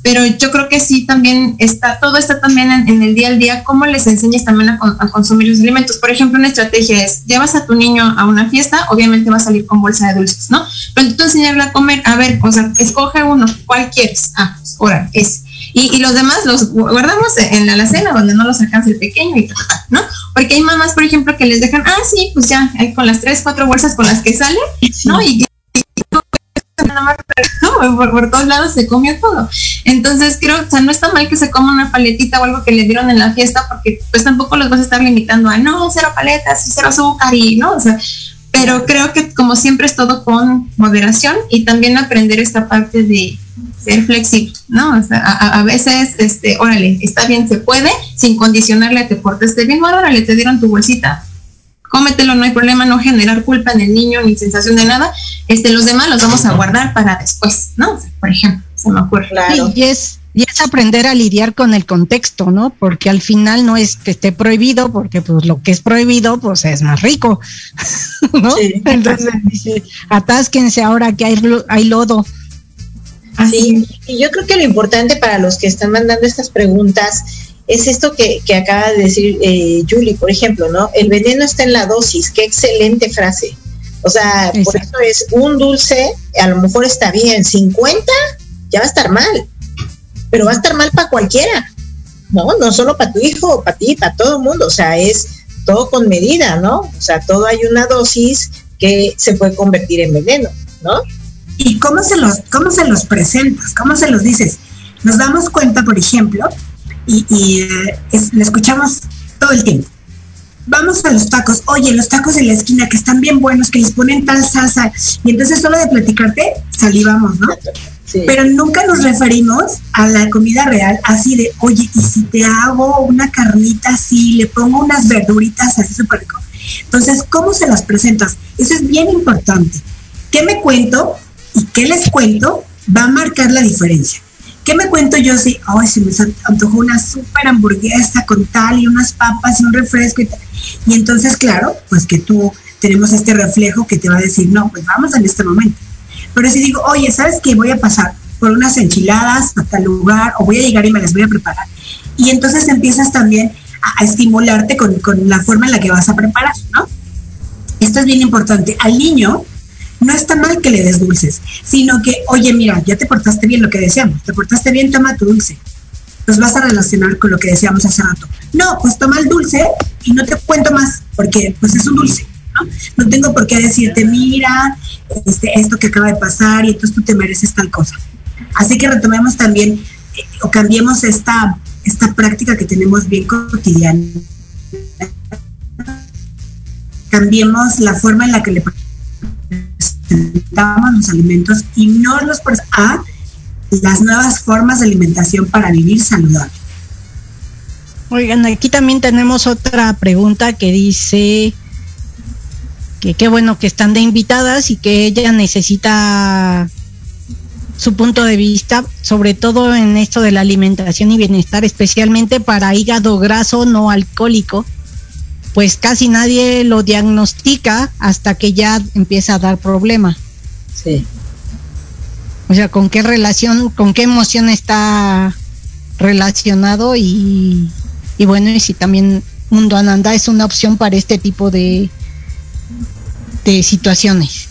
[SPEAKER 6] pero yo creo que sí también está, todo está también en, el día al día, cómo les enseñas también a, consumir los alimentos. Por ejemplo, una estrategia es, llevas a tu niño a una fiesta, obviamente va a salir con bolsa de dulces, ¿no? Pero tú enseñarle a comer, a ver, o sea, escoge uno, ¿cuál quieres? Ah, pues, ahora, es. Y, los demás los guardamos en la alacena donde no los alcanza el pequeño y ¿no? Porque hay mamás, por ejemplo, que les dejan, ah, sí, pues ya, con las tres, cuatro bolsas con las que salen, ¿no? Y, no, por, todos lados se comió todo. Entonces creo, o sea, no está mal que se coma una paletita o algo que le dieron en la fiesta, porque pues tampoco los vas a estar limitando a no, cero paletas y cero azúcar y no, o sea, pero creo que como siempre es todo con moderación y también aprender esta parte de ser flexible, ¿no? O sea, a, veces, este, órale, está bien, se puede, sin condicionarle a que portes bien, órale, te dieron tu bolsita, cómetelo, no hay problema, no generar culpa en el niño ni sensación de nada. Este, los demás los vamos a guardar para después, ¿no? Por ejemplo, se me ocurre.
[SPEAKER 3] Claro. y es, y es aprender a lidiar con el contexto, ¿no? Porque al final no es que esté prohibido, porque pues lo que es prohibido, pues es más rico, [laughs] ¿no? Entonces dice, atásquense ahora que hay, hay lodo.
[SPEAKER 4] Así. y yo creo que lo importante para los que están mandando estas preguntas es esto que, acaba de decir eh, Julie, por ejemplo, ¿no? El veneno está en la dosis, qué excelente frase. O sea, por eso es un dulce, a lo mejor está bien, 50 ya va a estar mal, pero va a estar mal para cualquiera, ¿no? No solo para tu hijo, para ti, para todo el mundo, o sea, es todo con medida, ¿no? O sea, todo hay una dosis que se puede convertir en veneno, ¿no?
[SPEAKER 5] ¿Y cómo se los, cómo se los presentas? ¿Cómo se los dices? Nos damos cuenta, por ejemplo, y, eh, le escuchamos todo el tiempo. Vamos a los tacos, oye, los tacos en la esquina que están bien buenos, que les ponen tal salsa, y entonces solo de platicarte salivamos, ¿no? Pero nunca nos referimos a la comida real así de, oye, y si te hago una carnita así, le pongo unas verduritas así súper rico. Entonces, ¿cómo se las presentas? Eso es bien importante. ¿Qué me cuento y qué les cuento va a marcar la diferencia? ¿Qué me cuento yo si, ay, se me antojó una súper hamburguesa con tal y unas papas y un refresco y entonces, claro, pues que tú tenemos este reflejo que te va a decir, no, pues vamos en este momento. Pero si digo, oye, ¿sabes qué? Voy a pasar por unas enchiladas a tal lugar o voy a llegar y me las voy a preparar. Y entonces empiezas también a, estimularte con, con la forma en la que vas a preparar, ¿no? Esto es bien importante. Al niño no está mal que le des dulces, sino que, oye, mira, ya te portaste bien lo que decíamos, te portaste bien, toma tu dulce. Pues vas a relacionar con lo que decíamos hace rato. No, pues toma el dulce y no te cuento más, porque pues es un dulce, ¿no? No tengo por qué decirte, mira, este, esto que acaba de pasar y entonces tú te mereces tal cosa. Así que retomemos también eh, o cambiemos esta, esta práctica que tenemos bien cotidiana cambiemos la forma en la que le los alimentos y no los a las nuevas formas de alimentación para vivir saludable.
[SPEAKER 3] Oigan, aquí también tenemos otra pregunta que dice que qué bueno que están de invitadas y que ella necesita su punto de vista, sobre todo en esto de la alimentación y bienestar, especialmente para hígado graso no alcohólico, pues casi nadie lo diagnostica hasta que ya empieza a dar problema.
[SPEAKER 4] Sí.
[SPEAKER 3] O sea, con qué relación, con qué emoción está relacionado y, y bueno, y si también Mundo Ananda es una opción para este tipo de, de situaciones.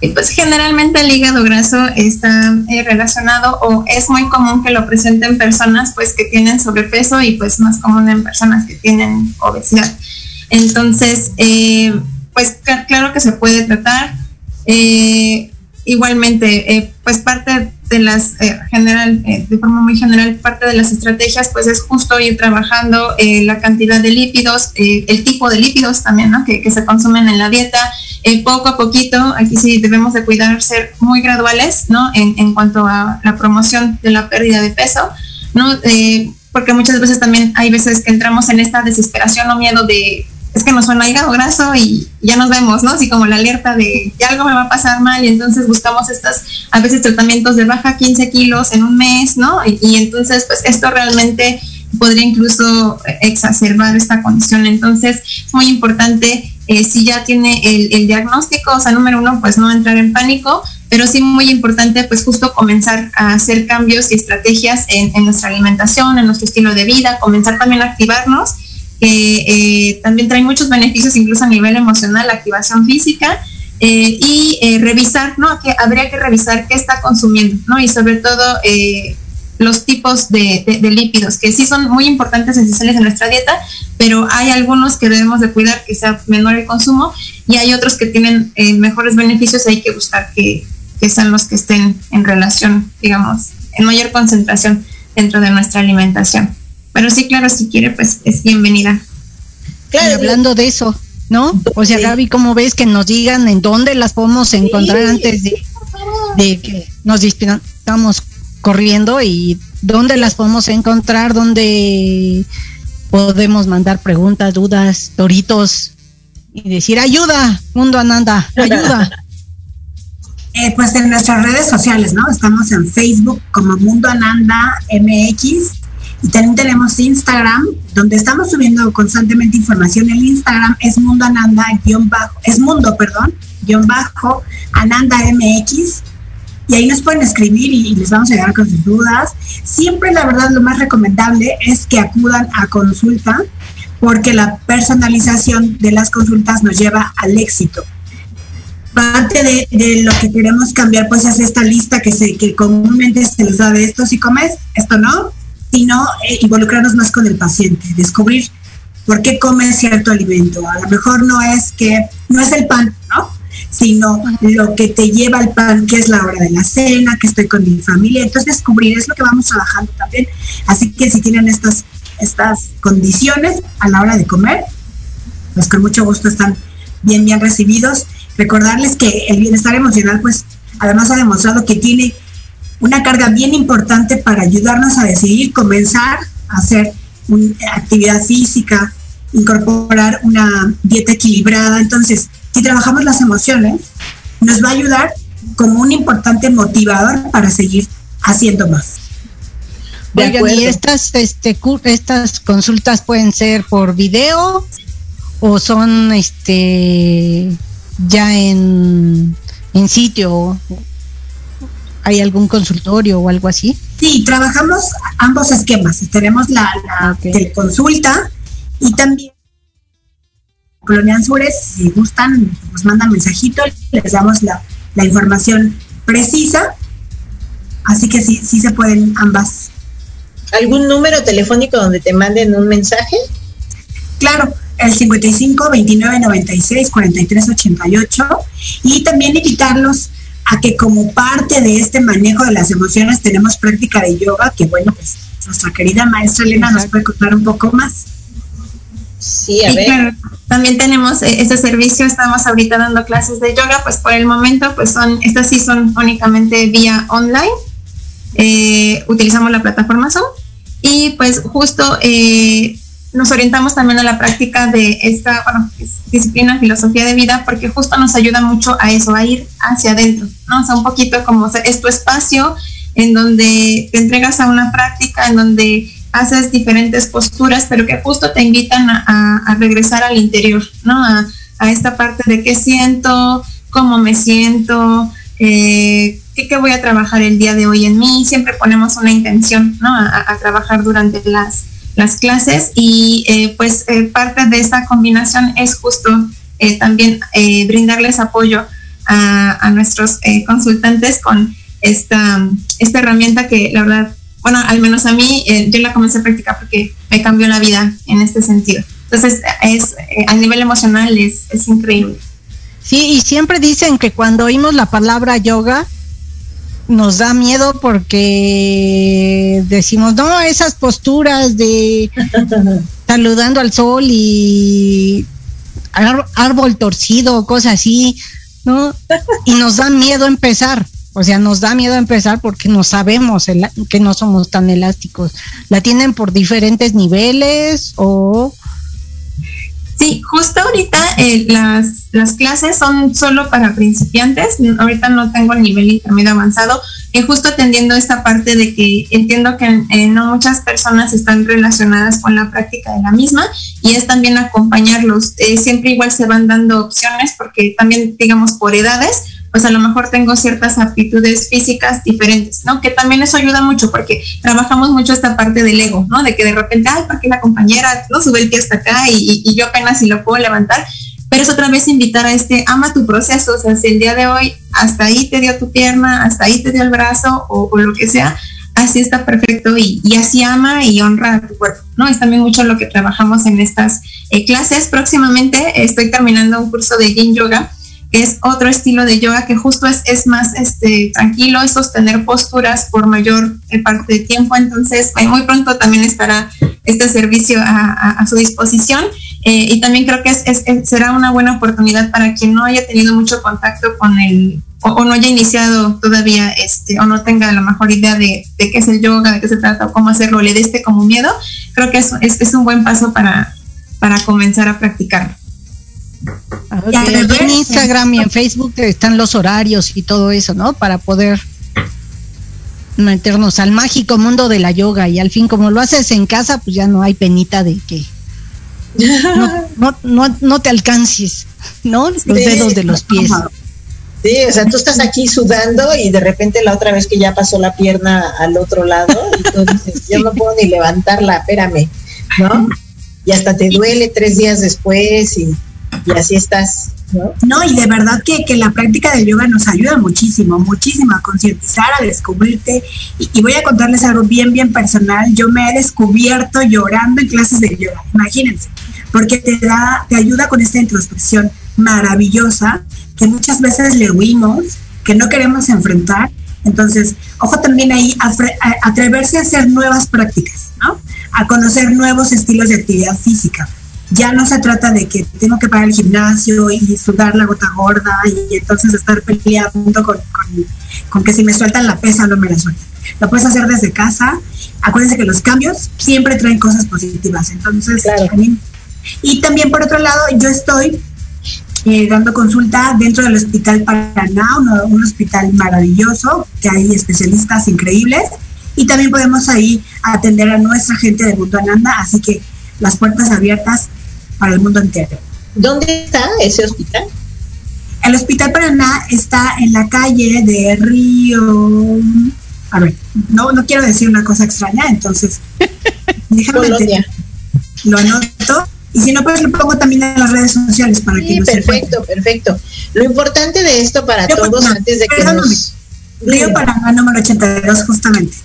[SPEAKER 6] Y pues generalmente el hígado graso está eh, relacionado o es muy común que lo presenten personas pues que tienen sobrepeso y pues más común en personas que tienen obesidad. Entonces, eh, pues claro que se puede tratar. Eh, igualmente, pues parte de las, general, de forma muy general, parte de las estrategias pues es justo ir trabajando la cantidad de lípidos, el tipo de lípidos también, ¿no? Que, que se consumen en la dieta, eh, poco a poquito, aquí sí debemos de cuidar ser muy graduales, ¿no? En, en cuanto a la promoción de la pérdida de peso, ¿no? Eh, porque muchas veces también hay veces que entramos en esta desesperación o miedo de es que nos suena hígado graso y ya nos vemos, ¿no? Así como la alerta de ya algo me va a pasar mal y entonces buscamos estas, a veces tratamientos de baja 15 kilos en un mes, ¿no? Y, y entonces, pues esto realmente podría incluso exacerbar esta condición. Entonces, es muy importante eh, si ya tiene el, diagnóstico, o sea, número uno, pues no entrar en pánico, pero sí muy importante, pues justo comenzar a hacer cambios y estrategias en, nuestra alimentación, en nuestro estilo de vida, comenzar también a activarnos, que eh, también trae muchos beneficios, incluso a nivel emocional, activación física. Eh, y revisar, ¿no? Que habría que revisar qué está consumiendo, ¿no? Y sobre todo los tipos de, lípidos, que sí son muy importantes, esenciales en nuestra dieta, pero hay algunos que debemos de cuidar que sea menor el consumo y hay otros que tienen eh, mejores beneficios hay que buscar que, sean los que estén en relación, digamos, en mayor concentración dentro de nuestra alimentación. Pero sí, claro, si quiere, pues es bienvenida.
[SPEAKER 3] Claro, hablando de eso, ¿no? O sea, Gaby, ¿cómo ves que nos digan en dónde las podemos encontrar antes de, de que nos disputamos corriendo y dónde las podemos encontrar, dónde podemos mandar preguntas, dudas, toritos y decir ayuda, Mundo Ananda, ayuda. [laughs]
[SPEAKER 5] Eh, pues en nuestras redes sociales, ¿no? Estamos en Facebook como Mundo Ananda MX y también tenemos Instagram, donde estamos subiendo constantemente información. El Instagram es Mundo Ananda, guion bajo, es Mundo, perdón, guion bajo, Ananda MX y ahí nos pueden escribir y, les vamos a ayudar con sus dudas. Siempre, la verdad, lo más recomendable es que acudan a consulta porque la personalización de las consultas nos lleva al éxito. Parte de, lo que queremos cambiar pues es esta lista que, se, que comúnmente se les da de esto si comes, esto no, sino eh, involucrarnos más con el paciente, descubrir por qué come cierto alimento. A lo mejor no es que, no es el pan, ¿no? sino lo que te lleva al pan, que es la hora de la cena, que estoy con mi familia. Entonces, descubrir es lo que vamos trabajando también. Así que si tienen estas, estas condiciones a la hora de comer, pues con mucho gusto están bien, bien recibidos. Recordarles que el bienestar emocional, pues, además ha demostrado que tiene una carga bien importante para ayudarnos a decidir comenzar a hacer una actividad física, incorporar una dieta equilibrada. Entonces, si trabajamos las emociones, nos va a ayudar como un importante motivador para seguir haciendo más.
[SPEAKER 3] y estas, este, estas consultas pueden ser por video o son este ya en, en sitio. ¿Hay algún consultorio o algo así?
[SPEAKER 5] Sí, trabajamos ambos esquemas. Tenemos la, consulta y también Colonia Anzures, si gustan, nos mandan mensajito, les damos la, información precisa. Así que sí, sí se pueden ambas.
[SPEAKER 4] ¿Algún número telefónico donde te manden un mensaje?
[SPEAKER 5] Claro, el 55 29 96 43 88 y también invitarlos a que como parte de este manejo de las emociones tenemos práctica de yoga, que bueno, pues nuestra querida maestra Elena nos puede contar un poco más.
[SPEAKER 4] Sí, a ver.
[SPEAKER 6] también tenemos eh, este servicio, estamos ahorita dando clases de yoga, pues por el momento, pues son, estas sí son únicamente vía online. Eh, utilizamos la plataforma Zoom y pues justo eh, nos orientamos también a la práctica de esta bueno, disciplina, filosofía de vida, porque justo nos ayuda mucho a eso, a ir hacia adentro, ¿no? O sea, un poquito como es tu espacio en donde te entregas a una práctica, en donde haces diferentes posturas, pero que justo te invitan a, regresar al interior, ¿no? A, esta parte de qué siento, cómo me siento, eh, qué, voy a trabajar el día de hoy en mí. Siempre ponemos una intención, ¿no? A, trabajar durante las, las clases y eh, pues eh, parte de esta combinación es justo también brindarles apoyo a, a nuestros consultantes con esta, esta herramienta que la verdad bueno, al menos a mí, eh, yo la comencé a practicar porque me cambió la vida en este sentido. Entonces, es, eh, a nivel emocional es, es increíble.
[SPEAKER 3] Sí, y siempre dicen que cuando oímos la palabra yoga, nos da miedo porque decimos, no, esas posturas de [laughs] saludando al sol y árbol torcido, cosas así, ¿no? Y nos da miedo empezar. O sea, nos da miedo empezar porque no sabemos que no somos tan elásticos. ¿La tienen por diferentes niveles o...?
[SPEAKER 6] Sí, justo ahorita eh, las, las clases son solo para principiantes. Ahorita no tengo el nivel intermedio avanzado. y justo atendiendo esta parte de que entiendo que eh, no muchas personas están relacionadas con la práctica de la misma y es también acompañarlos. Eh, siempre igual se van dando opciones porque también, digamos, por edades pues a lo mejor tengo ciertas aptitudes físicas diferentes, ¿no? Que también eso ayuda mucho porque trabajamos mucho esta parte del ego, ¿no? De que de repente, ay, porque la compañera no sube el pie hasta acá y, yo apenas si lo puedo levantar, pero es otra vez invitar a este, ama tu proceso, o sea, si el día de hoy hasta ahí te dio tu pierna, hasta ahí te dio el brazo o, lo que sea, así está perfecto y, así ama y honra a tu cuerpo, ¿no? Es también mucho lo que trabajamos en estas eh, clases. Próximamente estoy terminando un curso de Yin Yoga es otro estilo de yoga que justo es, es más este, tranquilo, es sostener posturas por mayor eh, parte de tiempo. Entonces, muy pronto también estará este servicio a, su disposición. Eh, y también creo que es, será una buena oportunidad para quien no haya tenido mucho contacto con el, o, no haya iniciado todavía, este, o no tenga la mejor idea de, qué es el yoga, de qué se trata, o cómo hacerlo, le dé este como miedo. Creo que es, es, un buen paso para, para comenzar a practicarlo.
[SPEAKER 3] En Instagram y en Facebook están los horarios y todo eso, ¿no? Para poder meternos al mágico mundo de la yoga y al fin como lo haces en casa, pues ya no hay penita de que no, no, no, te alcances, ¿no? Los dedos de los pies.
[SPEAKER 4] Sí, o sea, tú estás aquí sudando y de repente la otra vez que ya pasó la pierna al otro lado, entonces [laughs] yo no puedo ni levantarla, espérame, ¿no? Y hasta te duele tres días después y y así estás. ¿no?
[SPEAKER 5] no, y de verdad que, que, la práctica del yoga nos ayuda muchísimo, muchísimo a concientizar, a descubrirte. Y, voy a contarles algo bien, bien personal. Yo me he descubierto llorando en clases de yoga, imagínense, porque te da, te ayuda con esta introspección maravillosa que muchas veces le huimos, que no queremos enfrentar. Entonces, ojo también ahí atreverse a hacer nuevas prácticas, ¿no? A conocer nuevos estilos de actividad física ya no se trata de que tengo que pagar el gimnasio y sudar la gota gorda y entonces estar peleando con, con, que si me sueltan la pesa no me la sueltan. Lo puedes hacer desde casa. Acuérdense que los cambios siempre traen cosas positivas. Entonces, y también por otro lado, yo estoy eh, dando consulta dentro del Hospital Paraná, un hospital maravilloso, que hay especialistas increíbles. Y también podemos ahí atender a nuestra gente de Mundo Ananda. Así que las puertas abiertas para el mundo entero.
[SPEAKER 4] ¿Dónde está ese hospital?
[SPEAKER 5] El Hospital Paraná está en la calle de Río. A ver, no, no quiero decir una cosa extraña, entonces [laughs] déjame lo anoto. Y si no, pues lo pongo también en las redes sociales para que
[SPEAKER 4] Sí, perfecto, perfecto. Lo importante de esto para todos antes de que nos...
[SPEAKER 5] Río Paraná número 82, justamente.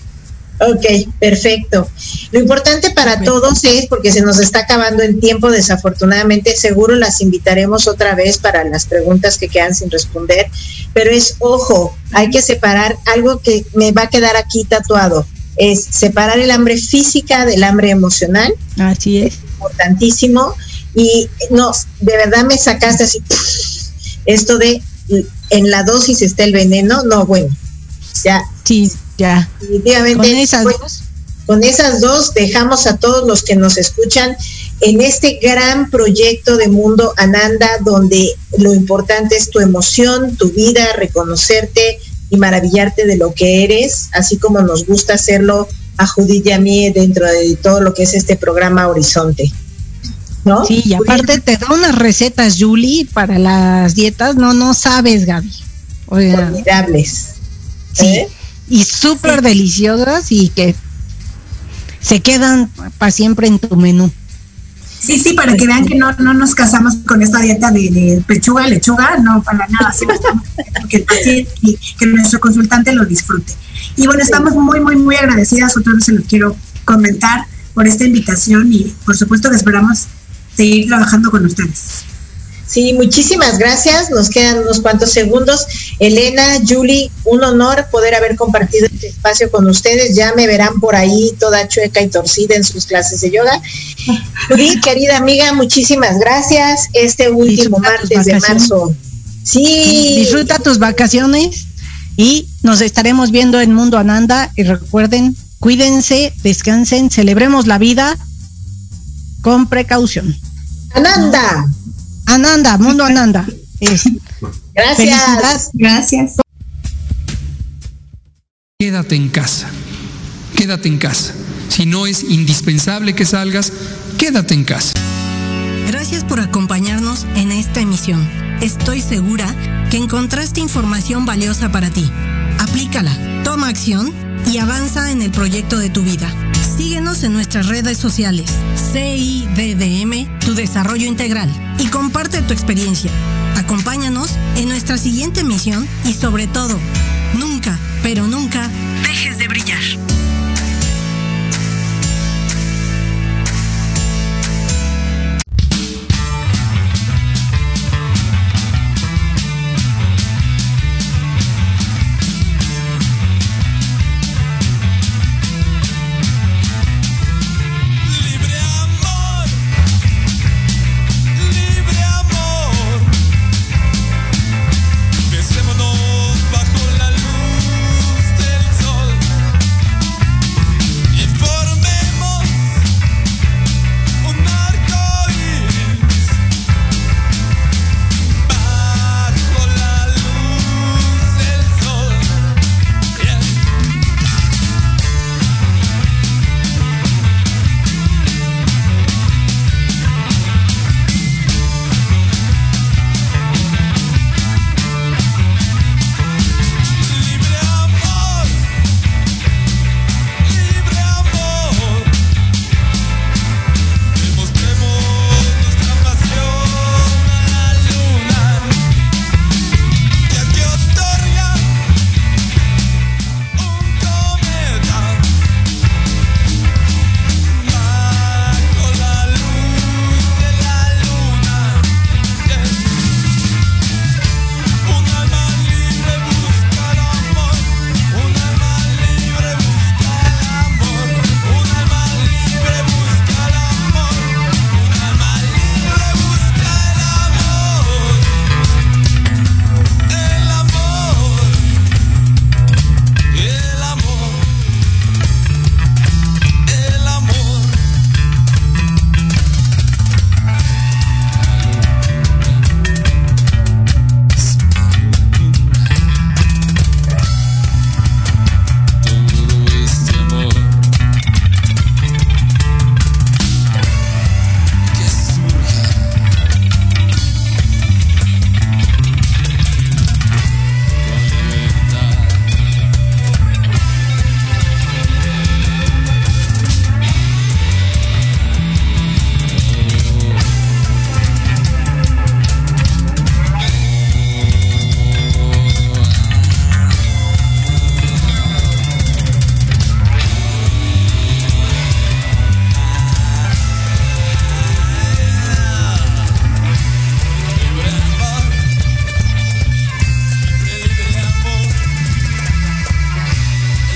[SPEAKER 4] Ok, perfecto. Lo importante para todos es, porque se nos está acabando el tiempo, desafortunadamente, seguro las invitaremos otra vez para las preguntas que quedan sin responder, pero es, ojo, hay que separar algo que me va a quedar aquí tatuado, es separar el hambre física del hambre emocional.
[SPEAKER 3] Así es.
[SPEAKER 4] Importantísimo. Y no, de verdad me sacaste así, esto de en la dosis está el veneno, no, bueno, ya.
[SPEAKER 3] Sí, ya.
[SPEAKER 4] Definitivamente. Con esas dos. Con esas dos dejamos a todos los que nos escuchan en este gran proyecto de Mundo Ananda, donde lo importante es tu emoción, tu vida, reconocerte y maravillarte de lo que eres, así como nos gusta hacerlo a Judith y a mí dentro de todo lo que es este programa Horizonte. ¿No?
[SPEAKER 3] Sí, y aparte te da unas recetas, Julie, para las dietas, no, no sabes, Gaby.
[SPEAKER 4] Formidables.
[SPEAKER 3] Sí, ¿Eh? Y súper deliciosas y que se quedan para siempre en tu menú.
[SPEAKER 5] Sí, sí, para que vean que no, no nos casamos con esta dieta de, pechuga, lechuga, no, para nada, sí, que paciente que nuestro consultante lo disfrute. Y bueno, estamos muy, muy, muy agradecidas, otra vez se los quiero comentar por esta invitación y por supuesto que esperamos seguir trabajando con ustedes.
[SPEAKER 4] Sí, muchísimas gracias. Nos quedan unos cuantos segundos. Elena, Julie, un honor poder haber compartido este espacio con ustedes. Ya me verán por ahí toda chueca y torcida en sus clases de yoga. [laughs] Julie, querida amiga, muchísimas gracias. Este último martes de marzo. Sí.
[SPEAKER 3] Disfruta tus vacaciones y nos estaremos viendo en Mundo Ananda. Y recuerden, cuídense, descansen, celebremos la vida con precaución.
[SPEAKER 4] Ananda.
[SPEAKER 3] Ananda, Mundo Ananda.
[SPEAKER 4] Gracias.
[SPEAKER 5] Gracias.
[SPEAKER 9] Quédate en casa. Quédate en casa. Si no es indispensable que salgas, quédate en casa.
[SPEAKER 10] Gracias por acompañarnos en esta emisión. Estoy segura que encontraste información valiosa para ti. Aplícala, toma acción y avanza en el proyecto de tu vida. Síguenos en nuestras redes sociales, CIDDM, Tu Desarrollo Integral, y comparte tu experiencia. Acompáñanos en nuestra siguiente misión y sobre todo, nunca, pero nunca, dejes de brillar.